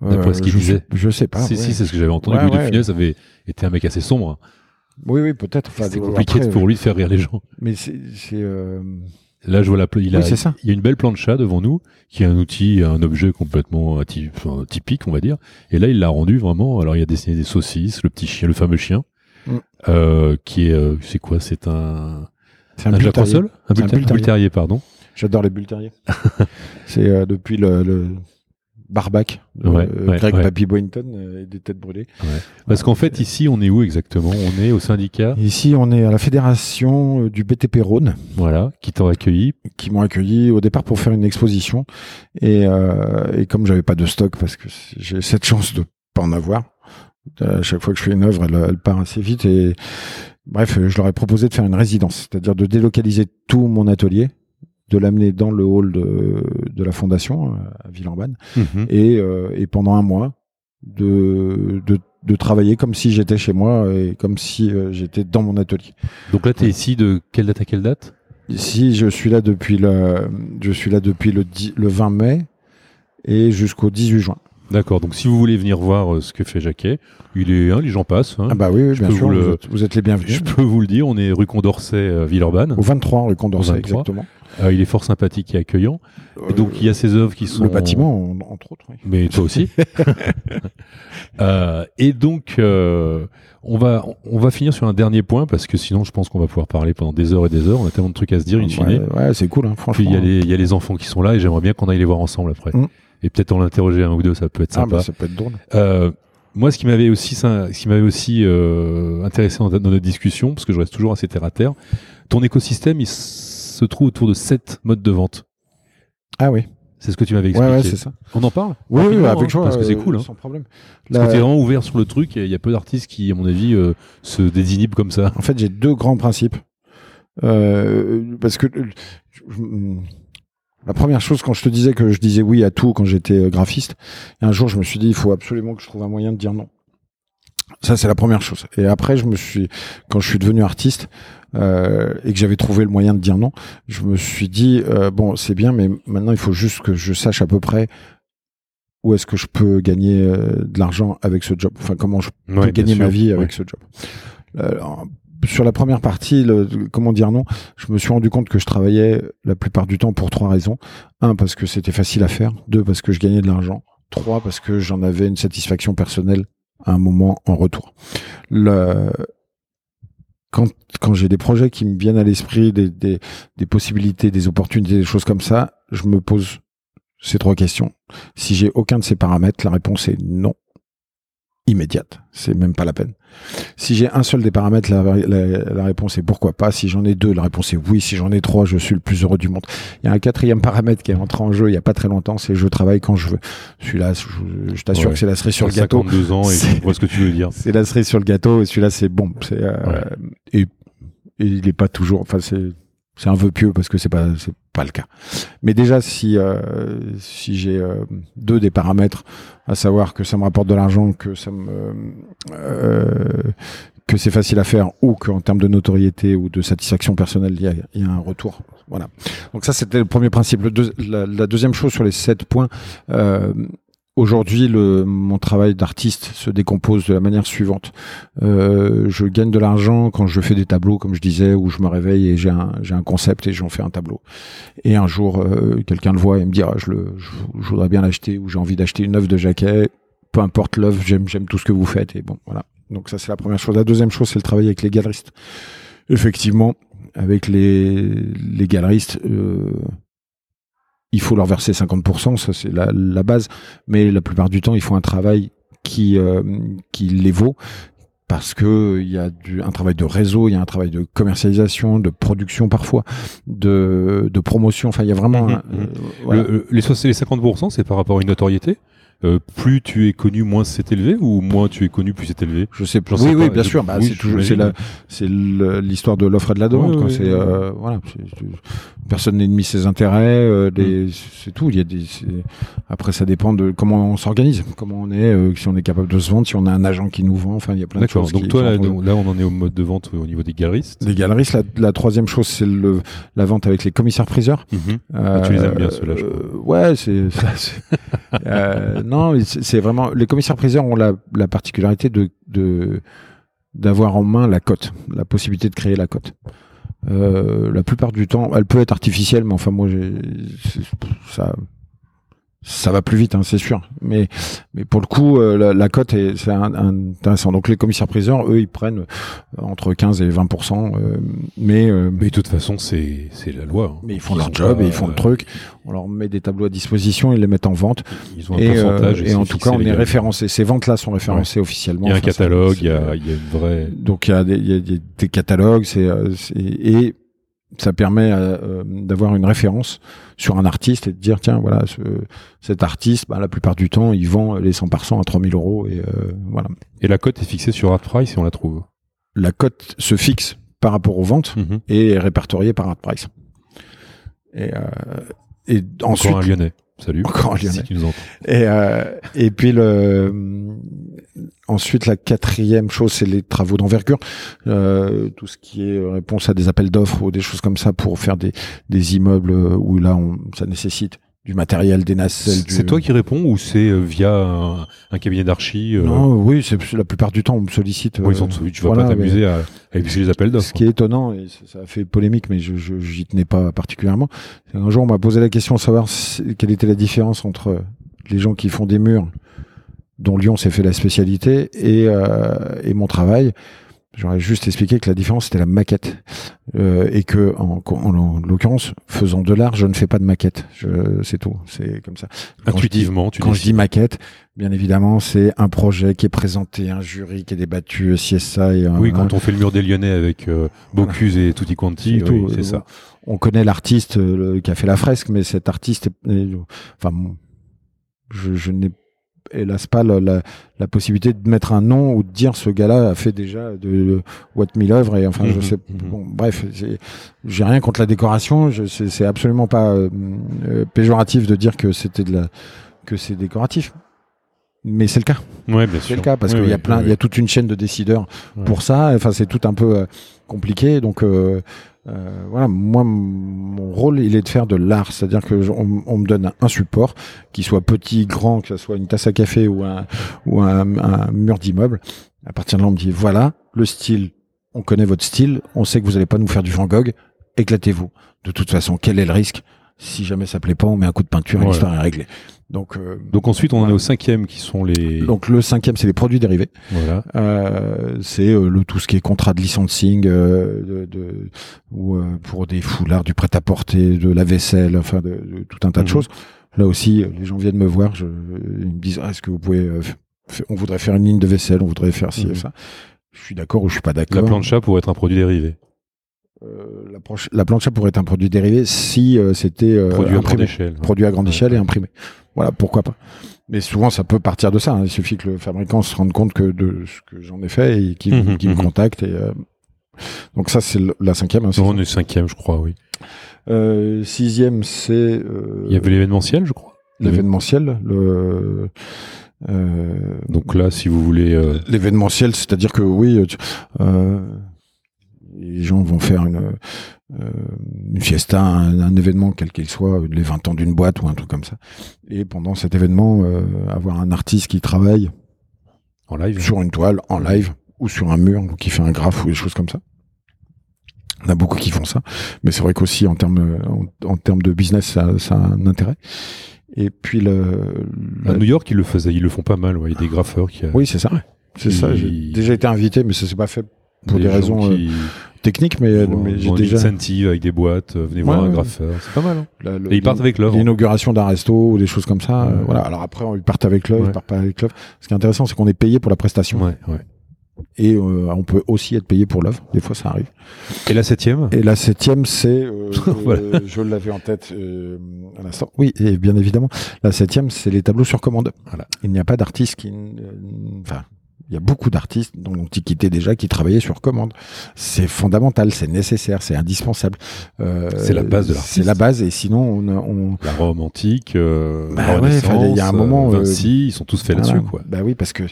D'après ce qu'il je, disait. je sais pas. si, ouais. si, c'est ce que j'avais entendu. Ouais, Louis de. Funès avait été un mec assez sombre. Oui, oui, peut-être. Enfin, C'était compliqué après, pour lui de faire rire les gens. Mais c'est, euh, Là, je vois la, il, a, Oui, ça. il y a une belle plancha devant nous, qui est un outil, un objet complètement typique, on va dire. Et là, il l'a rendu vraiment. Alors, il a dessiné des saucisses, le petit chien, le fameux chien, Mm. euh, qui est, euh, c'est quoi? C'est un, c'est un, un bulle Un C'est un bull, bull terrier. terrier, pardon. J'adore les bulles terriers. <laughs> c'est euh, depuis le, le Barbac Ouais, euh, ouais, Greg ouais. Papy Boynton euh, et des têtes brûlées. Parce qu'en fait, ici, on est où exactement? On est au syndicat, Ici, on est à la fédération euh, du BTP Rhône voilà, qui t'ont accueilli. qui m'ont accueilli au départ pour faire une exposition et, euh, et comme j'avais pas de stock parce que j'ai cette chance de pas en avoir à chaque fois que je fais une œuvre elle, elle part assez vite et bref je leur ai proposé de faire une résidence c'est-à-dire de délocaliser tout mon atelier de l'amener dans le hall de, de la fondation euh, à Villeurbanne Mhm. et, euh, et pendant un mois de, de, de travailler comme si j'étais chez moi et comme si euh, j'étais dans mon atelier Donc là, tu es ici de quelle date à quelle date? Ici, je suis là depuis le, je suis là depuis le, 10 le 20 mai et jusqu'au 18 juin. D'accord, donc si vous voulez venir voir euh, ce que fait Jacquet, il est, hein, les gens passent. hein. Ah bah oui, bien sûr, vous êtes, vous êtes les bienvenus. Je peux vous le dire, on est rue Condorcet, euh, Villeurbanne. Au 23 rue Condorcet, Au 23. exactement. Euh, il est fort sympathique et accueillant. Et donc il y a ces œuvres qui sont le bâtiment, en- entre autres. oui. mais toi aussi. <laughs> Euh, et donc, euh, on va on va finir sur un dernier point parce que sinon, je pense qu'on va pouvoir parler pendant des heures et des heures. On a tellement de trucs à se dire, in fine. Ouais, ouais, c'est cool, hein, Puis franchement. il y, a les, il y a les enfants qui sont là et j'aimerais bien qu'on aille les voir ensemble après. Mm. Et peut-être en l'interroger un ou deux, ça peut être ah, sympa. bah, ça peut être drôle. Euh, moi, ce qui m'avait aussi, ce qui m'avait aussi euh, intéressé dans, dans notre discussion, parce que je reste toujours assez terre à terre, ton écosystème, il se trouve autour de sept modes de vente. Ah oui, C'est ce que tu m'avais expliqué. ouais, c'est ça. On en parle Oui, avec hein, joie. Parce que c'est euh, cool. Hein. Sans problème. Parce Là, que t'es vraiment ouvert sur le truc et il y a peu d'artistes qui, à mon avis, euh, se désinhibent comme ça. En fait, j'ai deux grands principes. Euh, parce que je- la première chose, quand je te disais que je disais oui à tout quand j'étais graphiste, et un jour je me suis dit il faut absolument que je trouve un moyen de dire non. Ça, c'est la première chose. Et après, je me suis, quand je suis devenu artiste euh, et que j'avais trouvé le moyen de dire non, je me suis dit euh, bon, c'est bien, mais maintenant il faut juste que je sache à peu près où est-ce que je peux gagner euh, de l'argent avec ce job. Enfin, comment je peux gagner ma vie Ouais. avec ce job. Euh, en- sur la première partie, le, comment dire non, je me suis rendu compte que je travaillais la plupart du temps pour trois raisons. Un, parce que c'était facile à faire. Deux, parce que je gagnais de l'argent. Trois, parce que j'en avais une satisfaction personnelle à un moment en retour. Le, quand, quand j'ai des projets qui me viennent à l'esprit, des, des, des possibilités, des opportunités, des choses comme ça, je me pose ces trois questions. Si j'ai aucun de ces paramètres, la réponse est non. Immédiate. C'est même pas la peine. Si j'ai un seul des paramètres, la, la, la réponse est pourquoi pas. Si j'en ai deux, la réponse est oui. Si j'en ai trois, je suis le plus heureux du monde. Il y a un quatrième paramètre qui est entré en jeu il y a pas très longtemps, c'est je travaille quand je veux. Celui-là, je, je t'assure Ouais. que c'est la cerise sur le gâteau. 52 ans et C'est- je vois ce que tu veux dire. <laughs> C'est la cerise sur le gâteau et celui-là c'est bon. Euh, Ouais. et, et il est pas toujours. Enfin c'est c'est un vœu pieux parce que c'est pas c'est pas le cas. Mais déjà si euh, si j'ai euh, deux des paramètres, à savoir que ça me rapporte de l'argent, que ça me euh, que c'est facile à faire ou qu'en termes de notoriété ou de satisfaction personnelle, il y a, il y a un retour. Voilà. Donc ça, c'était le premier principe. Le deux- la, deuxième chose sur les sept points, euh, aujourd'hui, mon travail d'artiste se décompose de la manière suivante. Euh, je gagne de l'argent quand je fais des tableaux, comme je disais, où je me réveille et j'ai un, un concept et j'en fais un tableau. Et un jour, euh, quelqu'un le voit et me dit, je, le, je, voudrais bien l'acheter ou j'ai envie d'acheter une œuvre de Jacquet. Peu importe l'œuvre, j'aime, j'aime tout ce que vous faites. Et bon, voilà. Donc ça, c'est la première chose. La deuxième chose, c'est le travail avec les galeristes. Effectivement, avec les, les galeristes, euh, il faut leur verser 50%, ça c'est la, la, base, mais la plupart du temps, il faut un travail qui, euh, qui les vaut parce que il y a du, un travail de réseau, il y a un travail de commercialisation, de production parfois, de, de promotion. Enfin, il y a vraiment. Mhm, un- mhm. euh, voilà. Le- les, so- les 50%, c'est par rapport à une notoriété? Euh, Plus tu es connu, moins c'est élevé Ou moins tu es connu, plus c'est élevé? Je sais plus. sais Oui, oui, pas. bien Je- sûr. Bah, oui, c'est toujours, c'est j'imagine. la, c'est le- l'histoire de l'offre et de la demande. Ouais, c'est, euh, voilà. personne n'est demi ses intérêts. euh, des, Mm. c'est tout. Il y a des. c'est- Après, ça dépend de comment on s'organise, comment on est, euh, si on est capable de se vendre, si on a un agent qui nous vend. Enfin, il y a plein de D'accord. choses. Donc toi, là, on en est au mode de vente au niveau des galeristes. les galeristes, la, la troisième chose, c'est le, la vente avec les commissaires-priseurs. Mhm. Euh, tu les aimes bien, ceux-là, euh, Ouais, c'est. <laughs> non, c'est vraiment. Les commissaires-priseurs ont la, la particularité de d'avoir en main la cote, la possibilité de créer la cote. Euh, la plupart du temps, elle peut être artificielle, mais enfin moi, ça. Ça va plus vite, hein, c'est sûr. Mais, mais pour le coup, euh, la, la cote est c'est un- un- intéressant. Donc les commissaires-priseurs, eux, ils prennent euh, entre 15 et 20 euh, mais euh, Mais de toute façon, c'est c'est la loi. hein. mais ils font Ils leur job pas, et ils font le euh, truc. On leur met des tableaux à disposition, ils les mettent en vente. Ils ont un Et, euh, pourcentage. et en tout cas, on est référencé. Ces ventes-là sont référencées officiellement. Il y a un Enfin, catalogue, il y a, il y a une vraie. Donc il y a des, il y a des, des catalogues, c'est c'est- et ça permet euh, euh, d'avoir une référence sur un artiste et de dire tiens voilà ce, cet artiste, bah, la plupart du temps, il vend les 100 par cent à 3000 euros et euh, voilà. Et la cote est fixée sur Art Price et on la trouve. La cote se fixe par rapport aux ventes Mhm. et est répertoriée par Art Price. Et, euh, et ensuite, Encore un Lyonnais. Salut. Encore un Lyonnais. Nous. Et, euh, et puis le ensuite la quatrième chose c'est les travaux d'envergure, euh, tout ce qui est réponse à des appels d'offres ou des choses comme ça pour faire des, des immeubles où là on, ça nécessite du matériel, des nacelles. du- C'est toi qui réponds ou c'est euh, via un, un cabinet d'archi euh, Non, oui, c'est la plupart du temps on me sollicite. sont, euh, tu vas voilà, pas t'amuser à, à les appels Ce d'offres. qui est étonnant, et ça- a fait polémique, mais je j'y tenais pas particulièrement. qu'Un jour, on m'a posé la question de savoir si- quelle était la différence entre les gens qui font des murs, dont Lyon s'est fait la spécialité, et, euh, et mon travail. J'aurais juste expliqué que la différence c'était la maquette. Euh, et que en, en, en l'occurrence faisant de l'art je ne fais pas de maquette. Je- c'est tout. C'est comme ça. Quand je dis- Intuitivement, tu quand je dis maquette bien évidemment c'est un projet qui est présenté un jury qui est débattu si et ça et un- Oui, quand on fait le mur des Lyonnais avec euh, Bocuse et Tutti Quanti, C'est oui, c'est ça. on connaît l'artiste euh, qui a fait la fresque, mais cet artiste, est- enfin, je, je n'ai hélas pas la, la, la possibilité de mettre un nom ou de dire ce gars-là a fait déjà de What mille œuvres et enfin je Mhm, sais mhm. bon bref c'est- j'ai rien contre la décoration c'est c'est absolument pas euh, euh, péjoratif de dire que c'était de la que c'est décoratif mais c'est le cas Ouais, bien c'est sûr. le cas parce Oui, qu'il y a plein oui, il y a toute une chaîne de décideurs Ouais. pour ça enfin c'est tout un peu euh, compliqué donc euh, euh, voilà moi mon rôle il est de faire de l'art c'est à dire que on, me donne un support qui soit petit grand que ce soit une tasse à café ou un ou un, mur d'immeuble. À partir de là on me dit voilà le style on connaît votre style on sait que vous allez pas nous faire du Van Gogh éclatez-vous. De toute façon quel est le risque? Si jamais ça plaît pas on met un coup de peinture et Voilà. l'histoire est réglée donc euh, Donc ensuite, on en est au cinquième qui sont les. donc le cinquième c'est les produits dérivés voilà. euh, c'est euh, le tout ce qui est contrat de licensing euh, de, de- ou euh, pour des foulards, du prêt-à-porter, de la vaisselle, enfin de, de tout un tas de Mhm. choses. Là aussi, les gens viennent me voir, je, ils me disent ah, est-ce que vous pouvez, euh, on voudrait faire une ligne de vaisselle, on voudrait faire ci Mhm. et ça. Je suis d'accord ou je suis pas La d'accord. plancha pour être un produit dérivé. Euh, la, planche- la plancha pourrait être un produit dérivé si euh, c'était euh, Produit à grande imprimé. échelle. produit à grande Ouais. échelle et imprimé. Voilà, pourquoi pas. Mais souvent, ça peut partir de ça. hein. Il suffit que le fabricant se rende compte que de ce que j'en ai fait et qu'il qu'il me mhm. contacte. Et, euh, Donc ça, c'est la cinquième. hein, Non, on est cinquième, je crois, oui. Euh, sixième, c'est euh, Il y avait l'événementiel, je crois. l'événementiel. Le, euh, Donc là, si vous voulez. euh, l'événementiel, c'est-à-dire que oui, tu- euh, les gens vont faire une, euh, une fiesta, un, un événement quel qu'il soit, les 20 ans d'une boîte ou un truc comme ça. Et pendant cet événement, euh, avoir un artiste qui travaille en live. sur une toile, en live, ou sur un mur, ou qui fait un graphe ou des choses comme ça. On a beaucoup qui font ça, mais c'est vrai qu'aussi en termes en, en termes de business, ça, ça a un intérêt. Et puis le, À le- New York, ils le faisaient, ils le font pas mal. ouais. Il y a des graffeurs qui. oui, c'est ça. C'est ça. J'ai déjà été invité, mais ça s'est pas fait pour des des, raisons qui, technique, mais, mais j'ai Bon, déjà incentive avec des boîtes, euh, venez voir Ouais, un ouais. graffeur, c'est pas mal. Hein. la- le- Et ils partent avec l'œuvre. l'inauguration d'un resto ou des choses comme ça. euh, Ouais. voilà. Alors après, ils partent avec l'œuvre, Ouais. ils partent pas avec l'œuvre. Ce qui est intéressant, c'est qu'on est payé pour la prestation Ouais, ouais. et euh, on peut aussi être payé pour l'œuvre. Des fois, ça arrive. Et la septième? Et la septième, c'est, euh, <laughs> Voilà. euh, je l'avais en tête euh, à l'instant. Oui, et bien évidemment, la septième, c'est les tableaux sur commande. Voilà. Il n'y a pas d'artiste qui, euh, enfin, il y a beaucoup d'artistes dans l'Antiquité déjà qui travaillaient sur commande. C'est fondamental, c'est nécessaire, c'est indispensable. Euh, C'est la base de l'artiste. C'est la base, et sinon on, La Rome antique, euh, Bah la ouais, il y a un moment, euh, euh, Vinci, ils sont tous faits là-dessus, quoi. Bah oui, parce que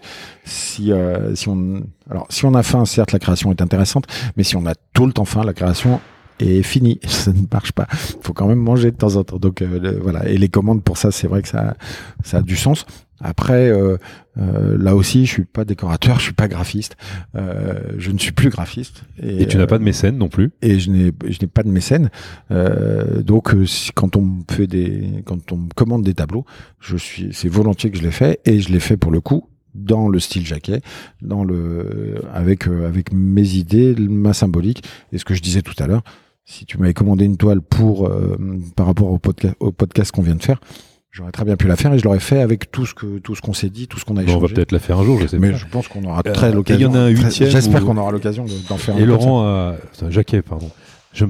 si si on alors si on a faim, certes la création est intéressante, mais si on a tout le temps faim, la création est finie. <laughs> Ça ne marche pas. Il faut quand même manger de temps en temps. Donc euh, le- voilà. Et les commandes pour ça, c'est vrai que ça ça a du sens. Après, euh, euh, là aussi, je suis pas décorateur, je suis pas graphiste, euh, je ne suis plus graphiste. Et tu n'as euh, pas de mécène non plus et je n'ai je n'ai pas de mécène Euh, donc si- quand on me fait des quand on me commande des tableaux je suis c'est volontiers que je les fais et je les fais pour le coup dans le style jaquet dans le avec avec mes idées ma symbolique et ce que je disais tout à l'heure si tu m'avais commandé une toile pour euh, par rapport au podcast au podcast qu'on vient de faire j'aurais très bien pu la faire et je l'aurais fait avec tout ce que tout ce qu'on s'est dit tout ce qu'on a Bon, On va échangé peut-être la faire un jour, je sais mais pas. je pense qu'on aura Euh, très et l'occasion il y en a un très- huitième j'espère qu'on aura l'occasion de- d'en faire un Et. Laurent a, Jacquet, pardon, je,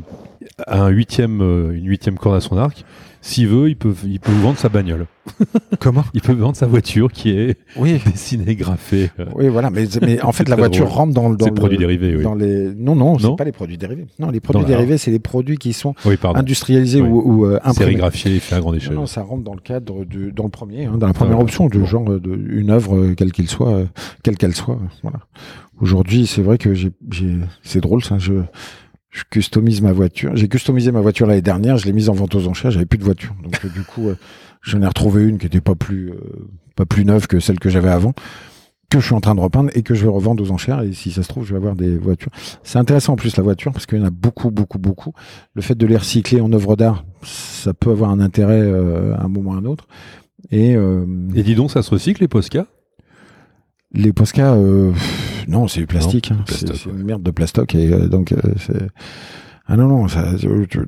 un huitième, euh, une huitième corde à son arc. S'il veut, il peut, il peut vous vendre sa bagnole. <laughs> comment? Il peut vendre sa voiture qui est oui <laughs> dessinée, graffée. euh, Oui, voilà, mais, mais en fait, la voiture drôle. rentre dans, le- dans C'est le- produits dérivés, oui. dans les. Non, non, Non c'est pas les produits dérivés. Non, les produits dérivés, c'est les produits qui sont Oui, pardon. industrialisés Oui. ou, ou euh, imprimés. Sérigraphié et fait à grande échelle. non, ça rentre dans le cadre de, dans le premier, hein, dans la première Ah ouais. option, du genre euh, de, une œuvre euh, quelle qu'il soit, euh, quelle qu'elle soit. euh, Voilà. Aujourd'hui, c'est vrai que j'ai, j'ai, c'est drôle ça. Je, je customise ma voiture. J'ai customisé ma voiture l'année dernière. Je l'ai mise en vente aux enchères. J'avais plus de voiture, donc euh, du coup, euh, j'en ai retrouvé une qui était pas plus, euh, pas plus neuve que celle que j'avais avant, que je suis en train de repeindre et que je vais revendre aux enchères. Et si ça se trouve, je vais avoir des voitures. C'est intéressant en plus la voiture parce qu'il y en a beaucoup, beaucoup, beaucoup. Le fait de les recycler en œuvre d'art, ça peut avoir un intérêt euh, à un moment ou à un autre. Et, euh, Et dis donc, ça se recycle les Posca? Les Posca, euh, non, c'est du plastique. Hein. c'est ouais. une merde de plastoc. Et euh, donc, euh, c'est. Ah non, non,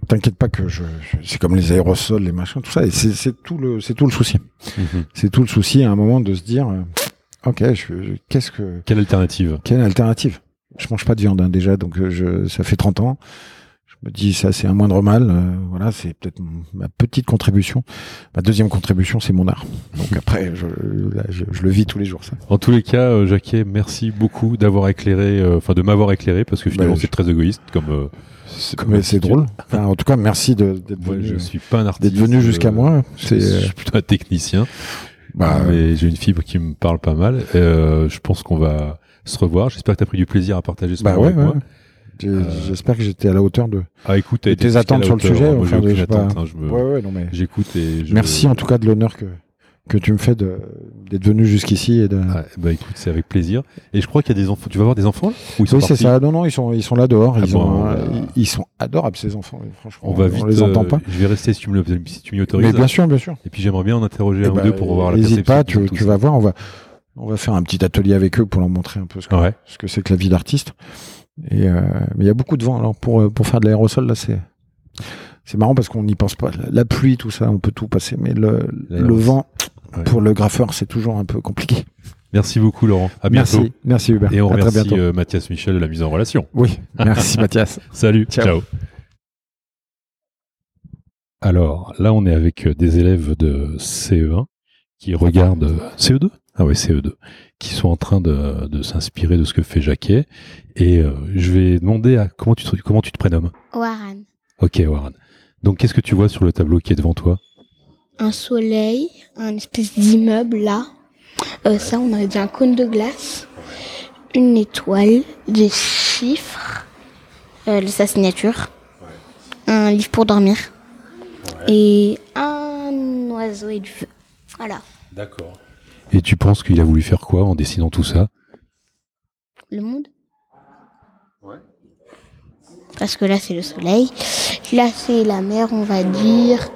t'inquiète pas que je, je- c'est comme les aérosols, les machins, tout ça. Et c'est tout le, c'est tout le souci. C'est tout le souci à un moment de se dire, euh, ok, je, je- qu'est-ce que, Quelle alternative? Quelle alternative? Je mange pas de viande hein, déjà, donc euh, je, ça fait 30 ans. Je me dis ça, c'est un moindre mal. euh, voilà, c'est peut-être ma petite contribution. Ma deuxième contribution, c'est mon art. Donc <laughs> après, je, là, je, je le vis tous les jours. Ça. En tous les cas, euh, Jacquet, merci beaucoup d'avoir éclairé, euh, enfin de m'avoir éclairé, parce que finalement Bah, c'est très égoïste, comme. euh, C'est mais c'est drôle. Enfin, en tout cas, merci d'être venu, je euh, suis pas un artiste. d'être venu jusqu'à moi. Je suis je <laughs> plutôt un technicien, bah, mais j'ai une fibre qui me parle pas mal. Euh, je pense qu'on va se revoir. J'espère que tu as pris du plaisir à partager ce bah moment ouais, avec ouais. moi. Euh, J'espère que j'étais à la hauteur de, Ah, écoute, de tes attentes sur le sujet. Moi, enfin, de- pas. hein, je me- Ouais, ouais, non mais. J'écoute et je... Merci en tout cas de l'honneur que que tu me fais d'être venu jusqu'ici et de. Ah, bah écoute, c'est avec plaisir. Et je crois qu'il y a des enfants. Tu vas voir des enfants là? Ou ils sont oui, c'est ça. Non, non, ils sont ils sont là dehors. Ah ils, bon, ont, ils, sont adorables ces enfants. Franchement, On va vite. les entend euh, pas. Je vais rester si tu me si tu m'y autorises. Mais bien sûr, bien sûr. Et puis j'aimerais bien en interroger Eh un ou ben, deux pour voir la N'hésite pas. Tu, vas voir. On va on va faire un petit atelier avec eux pour leur montrer un peu ce que Ouais. ce que c'est que la vie d'artiste. Et euh, mais il y a beaucoup de vent. Alors pour euh, pour faire de l'aérosol là, c'est c'est marrant parce qu'on n'y pense pas. La pluie, tout ça, on peut tout passer, mais le le vent Ouais. pour le graffeur, c'est toujours un peu compliqué. Merci beaucoup Laurent. À bientôt. Merci, merci Hubert. Et on à très remercie bientôt. euh, Mathias Michel de la mise en relation. Oui, merci Mathias. <laughs> Salut. Ciao. Ciao. Alors là, on est avec des élèves de CE1 qui regardent euh, CE2. Ah ouais, CE2, qui sont en train de, de s'inspirer de ce que fait Jacquet. Et euh, je vais demander à comment tu te, comment tu te prénommes? Warren. Ok, Warren. Donc, qu'est-ce que tu vois sur le tableau qui est devant toi? Un soleil, un espèce d'immeuble là. Euh, ça, on aurait dit un cône de glace. Une étoile, des chiffres, euh, sa signature, un livre pour dormir et un oiseau et du feu. Voilà. D'accord. Et tu penses qu'il a voulu faire quoi en dessinant tout ça? Le monde? Parce que là, c'est le soleil. Là, c'est la mer, on va dire.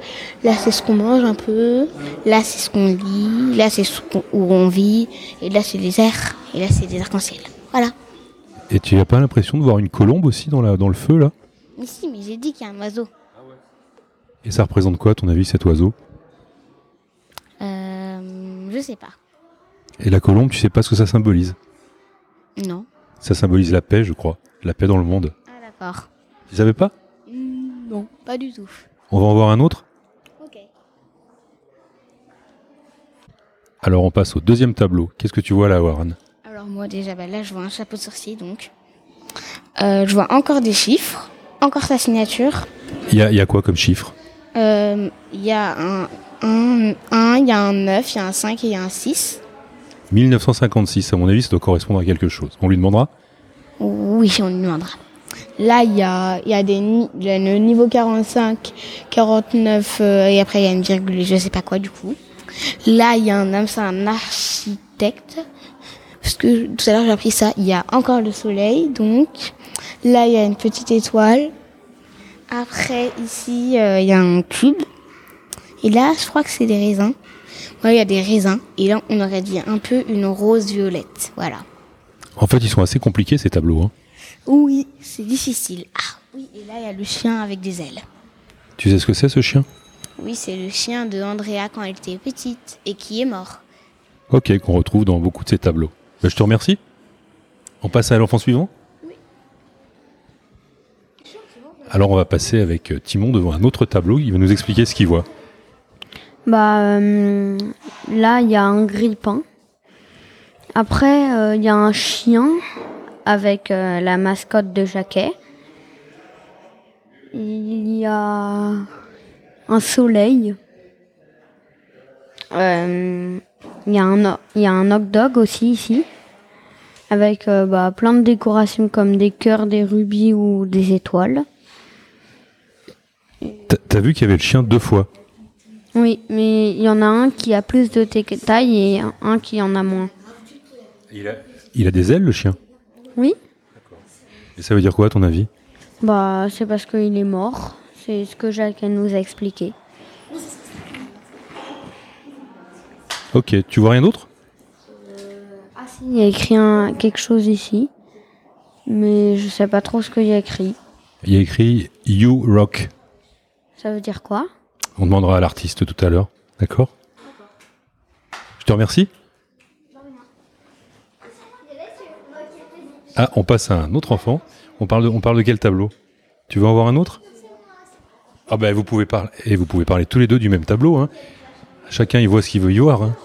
Là, c'est ce qu'on mange un peu. Là, c'est ce qu'on lit. Là, c'est ce qu'on- où on vit. Et là, c'est les airs. Et là, c'est des arcs-en-ciel. Voilà. Et tu n'as pas l'impression de voir une colombe aussi dans, la, dans le feu là? Mais si, mais j'ai dit qu'il y a un oiseau. Et ça représente quoi à ton avis cet oiseau? Euh, je sais pas. Et la colombe, tu sais pas ce que ça symbolise Non. Ça symbolise la paix, je crois. La paix dans le monde. Ah d'accord. Tu savais pas? Hmm, Non, pas du tout. On va en voir un autre? Ok. Alors on passe au deuxième tableau. Qu'est-ce que tu vois là, Warren? Alors moi déjà, bah, là je vois un chapeau de sorcier donc. Euh, je vois encore des chiffres, encore sa signature. Il y a, il y a quoi comme chiffre? Euh, Il y a un 1, il y a un 9, il y a un 5 et il y a un 6. 1956, à mon avis, ça doit correspondre à quelque chose. On lui demandera Oui, on lui demandera. Là, il y a, y a des y a le niveau 45, 49 euh, et après il y a une virgule, je sais pas quoi du coup. Là, il y a un homme, c'est un architecte. Parce que tout à l'heure j'ai appris ça. Il y a encore le soleil, donc là il y a une petite étoile. Après ici euh, il y a un cube. Et là, je crois que c'est des raisins. Ouais, il y a des raisins. Et là, on aurait dit un peu une rose violette. Voilà. En fait, ils sont assez compliqués ces tableaux. hein. Oui, c'est difficile. Ah oui, et là il y a le chien avec des ailes. Tu sais ce que c'est ce chien? Oui, c'est le chien de Andrea quand elle était petite et qui est mort. Ok, qu'on retrouve dans beaucoup de ces tableaux. Ben, je te remercie. On passe à l'enfant suivant? Alors on va passer avec euh, Timon devant un autre tableau. Il va nous expliquer ce qu'il voit. Bah euh, là, il y a un grille-pain. Après, euh, il y a un chien avec euh, la mascotte de Jacquet. Il y a un soleil. Il y, a un ho- il y a un hot dog aussi ici. Avec bah, plein de décorations comme des cœurs, des rubis ou des étoiles. T'as vu qu'il y avait le chien deux fois? Oui, mais il y en a un qui a plus de taille et un- qui en a moins. il a... il a des ailes le chien? Oui Et ça veut dire quoi à ton avis? Bah, c'est parce qu'il est mort. C'est ce que Jacques nous a expliqué. Ok, tu vois rien d'autre? Ah si, il y a écrit un, quelque chose ici. Mais je sais pas trop ce qu'il y a écrit. Il y a écrit You Rock. Ça veut dire quoi? On demandera à l'artiste tout à l'heure. D'accord? Je te remercie. Ah, on passe à un autre enfant. On parle de, on parle de quel tableau? Tu veux en voir un autre? Ah ben vous pouvez parler et vous pouvez parler tous les deux du même tableau. Hein. Chacun il voit ce qu'il veut y voir. hein.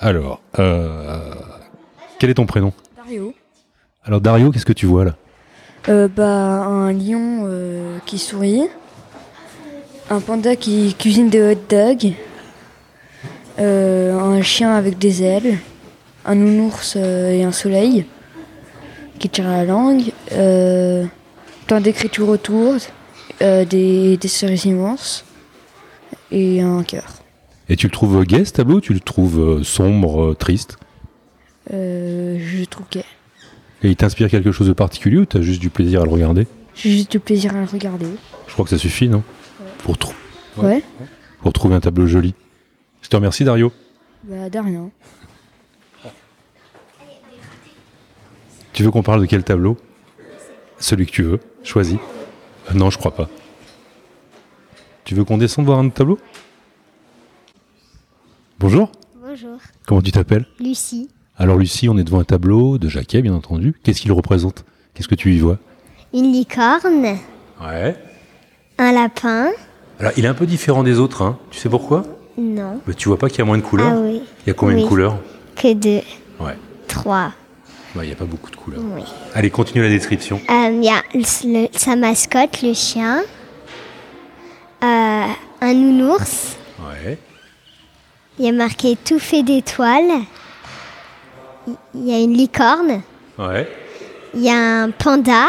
Alors, euh, quel est ton prénom? Dario. Alors Dario, qu'est-ce que tu vois là? Euh, bah, un lion euh, qui sourit. Un panda qui cuisine des hot dogs. Euh, un chien avec des ailes. Un nounours euh, et un soleil qui tire la langue. Euh, plein d'écritures autour. euh, des, des cerises immenses. Et un cœur. Et tu le trouves gai ce tableau Tu le trouves sombre, triste? Euh, je trouve que Et il t'inspire quelque chose de particulier ou t'as juste du plaisir à le regarder? J'ai juste du plaisir à le regarder. Je crois que ça suffit, non? Pour, trou- Ouais. Ouais. pour trouver un tableau joli. Je te remercie, Dario. Bah, de rien. Tu veux qu'on parle de quel tableau? Celui que tu veux. Choisis. Euh, non, je crois pas. Tu veux qu'on descende voir un autre tableau? Bonjour, Bonjour, comment tu t'appelles? Lucie. Alors Lucie, on est devant un tableau de Jacquet, bien entendu. Qu'est-ce qu'il représente? Qu'est-ce que tu y vois? Une licorne, Ouais. un lapin. Alors, il est un peu différent des autres, hein. Tu sais pourquoi? Non. Mais tu vois pas qu'il y a moins de couleurs? Ah oui. Il y a combien de couleurs? Que deux, Ouais. trois. Ouais, il n'y a pas beaucoup de couleurs. Oui. Allez, continue la description. Euh, Il y a le- sa mascotte, le chien. Euh, un nounours. Ouais. Il y a marqué tout fait d'étoiles. Il- Il y a une licorne. Ouais. Il y a un panda.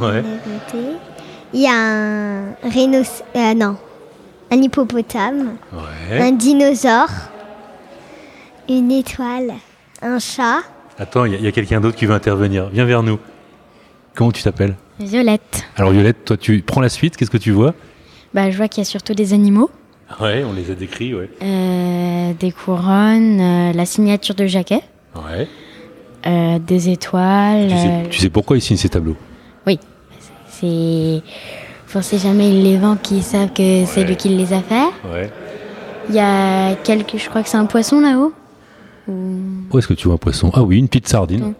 Ouais. Il y a un rhinocéros. euh, non. Un hippopotame. Ouais. Un dinosaure. Une étoile. Un chat. Attends, il y a, quelqu'un d'autre qui veut intervenir. Viens vers nous. Comment tu t'appelles? Violette. Alors Violette, toi tu prends la suite, qu'est-ce que tu vois? Bah, je vois qu'il y a surtout des animaux, Ouais, on les a décrits, ouais. euh, des couronnes, euh, la signature de Jacquet, Ouais. euh, des étoiles. Tu euh, sais, tu sais pourquoi il signe ces tableaux? C'est pour c'est jamais les vents qui savent que c'est lui qui les a fait. Ouais. Il y a quelques, je crois que c'est un poisson là-haut. Ou- Où est-ce que tu vois un poisson? Ah oui, une petite sardine.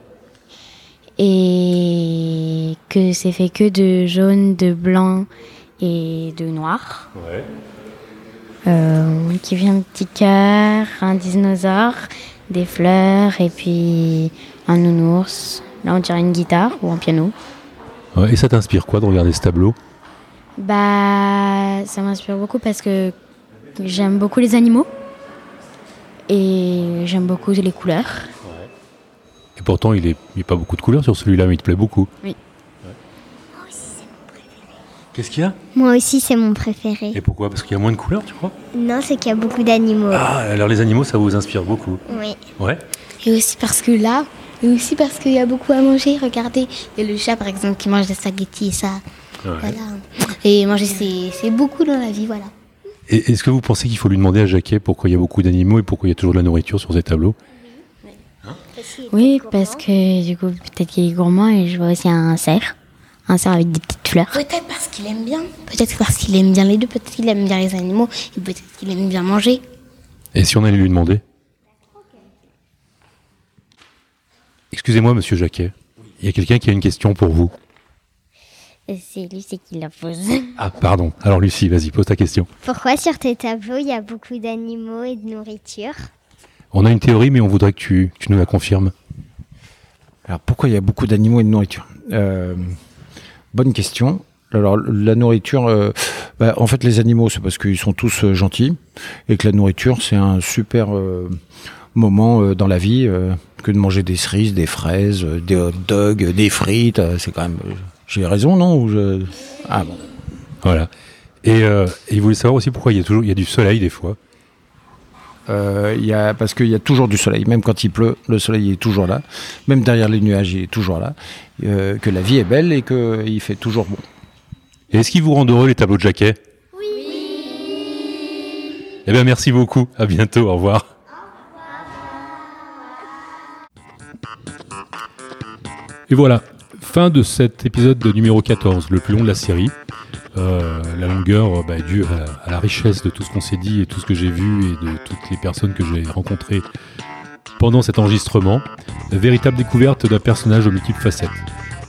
Et que c'est fait que de jaune, de blanc et de noir. Ouais. Euh, qui vient un petit cœur, un dinosaure, des fleurs et puis un nounours. Là, on dirait une guitare ou un piano. Ouais, Et ça t'inspire quoi de regarder ce tableau? Bah, ça m'inspire beaucoup parce que j'aime beaucoup les animaux et j'aime beaucoup les couleurs. Et pourtant, il est, il est pas beaucoup de couleurs sur celui-là, mais il te plaît beaucoup. Oui. Qu'est-ce qu'il y a? Moi aussi, c'est mon préféré. Et pourquoi? Parce qu'il y a moins de couleurs, tu crois? Non, c'est qu'il y a beaucoup d'animaux. Ah, alors les animaux, ça vous inspire beaucoup. Oui. Ouais. Et aussi parce que là, et aussi parce qu'il y a beaucoup à manger. Regardez, il y a le chat par exemple qui mange des spaghettis et ça. Ouais. Voilà. Et manger, c'est c'est beaucoup dans la vie, voilà. Et est-ce que vous pensez qu'il faut lui demander à Jacquet pourquoi il y a beaucoup d'animaux et pourquoi il y a toujours de la nourriture sur ces tableaux? Oui, parce que du coup, peut-être qu'il est gourmand et je vois aussi un cerf. Un cerf avec des petites fleurs. Peut-être parce qu'il aime bien. Peut-être parce qu'il aime bien les deux. Peut-être qu'il aime bien les animaux. Et peut-être qu'il aime bien manger. Et si on allait lui demander? Excusez-moi, monsieur Jacquet. Il y a quelqu'un qui a une question pour vous. C'est lui, c'est qui la pose. <laughs> Ah, pardon. Alors, Lucie, vas-y, pose ta question. Pourquoi sur tes tableaux, il y a beaucoup d'animaux et de nourriture? On a une théorie, mais on voudrait que tu, tu nous la confirmes. Alors pourquoi il y a beaucoup d'animaux et de nourriture? Euh, Bonne question. Alors la nourriture, euh, bah, en fait les animaux c'est parce qu'ils sont tous euh, gentils et que la nourriture c'est un super euh, moment euh, dans la vie euh, que de manger des cerises, des fraises, euh, des hot dogs, des frites. euh, c'est quand même. euh, J'ai raison non ou je... Ah bon. Voilà. Et, euh, et il voulait savoir aussi pourquoi il y a toujours il y a du soleil des fois? Euh, il y a, parce qu'il y a toujours du soleil, même quand il pleut, le soleil est toujours là, même derrière les nuages, il est toujours là, euh, que la vie est belle et qu'il fait toujours bon. Et est-ce qu'ils vous rendent heureux les tableaux de Jacquet? Oui. Eh bien, merci beaucoup. À bientôt. Au revoir. Et voilà, fin de cet épisode de numéro 14, le plus long de la série. Euh, la longueur euh, bah, est due à, la richesse de tout ce qu'on s'est dit et tout ce que j'ai vu et de toutes les personnes que j'ai rencontrées pendant cet enregistrement. La véritable découverte d'un personnage aux multiples facettes.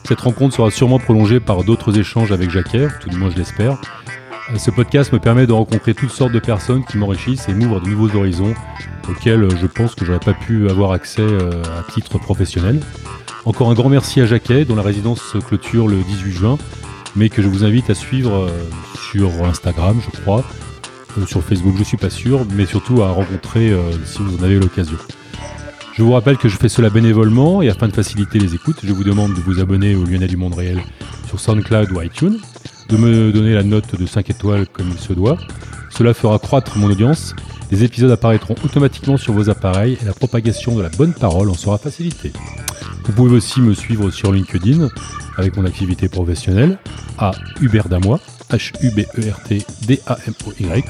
Cette rencontre sera sûrement prolongée par d'autres échanges avec Jacquet, tout du moins je l'espère. Euh, Ce podcast me permet de rencontrer toutes sortes de personnes qui m'enrichissent et m'ouvrent de nouveaux horizons auxquels je pense que j'aurais pas pu avoir accès à titre professionnel. Encore un grand merci à Jacquet, dont la résidence se clôture le 18 juin, mais que je vous invite à suivre euh, sur Instagram, je crois, Euh, sur Facebook, je suis pas sûr, mais surtout à rencontrer euh, si vous en avez l'occasion. Je vous rappelle que je fais cela bénévolement et afin de faciliter les écoutes, je vous demande de vous abonner au Lyonnais du Monde Réel sur SoundCloud ou iTunes, de me donner la note de 5 étoiles comme il se doit. Cela fera croître mon audience, les épisodes apparaîtront automatiquement sur vos appareils et la propagation de la bonne parole en sera facilitée. Vous pouvez aussi me suivre sur LinkedIn avec mon activité professionnelle à Hubert Damoy, H-U-B-E-R-T-D-A-M-O-Y.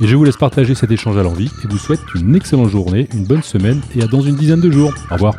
Et je vous laisse partager cet échange à l'envie et vous souhaite une excellente journée, une bonne semaine et à dans une dizaine de jours. Au revoir.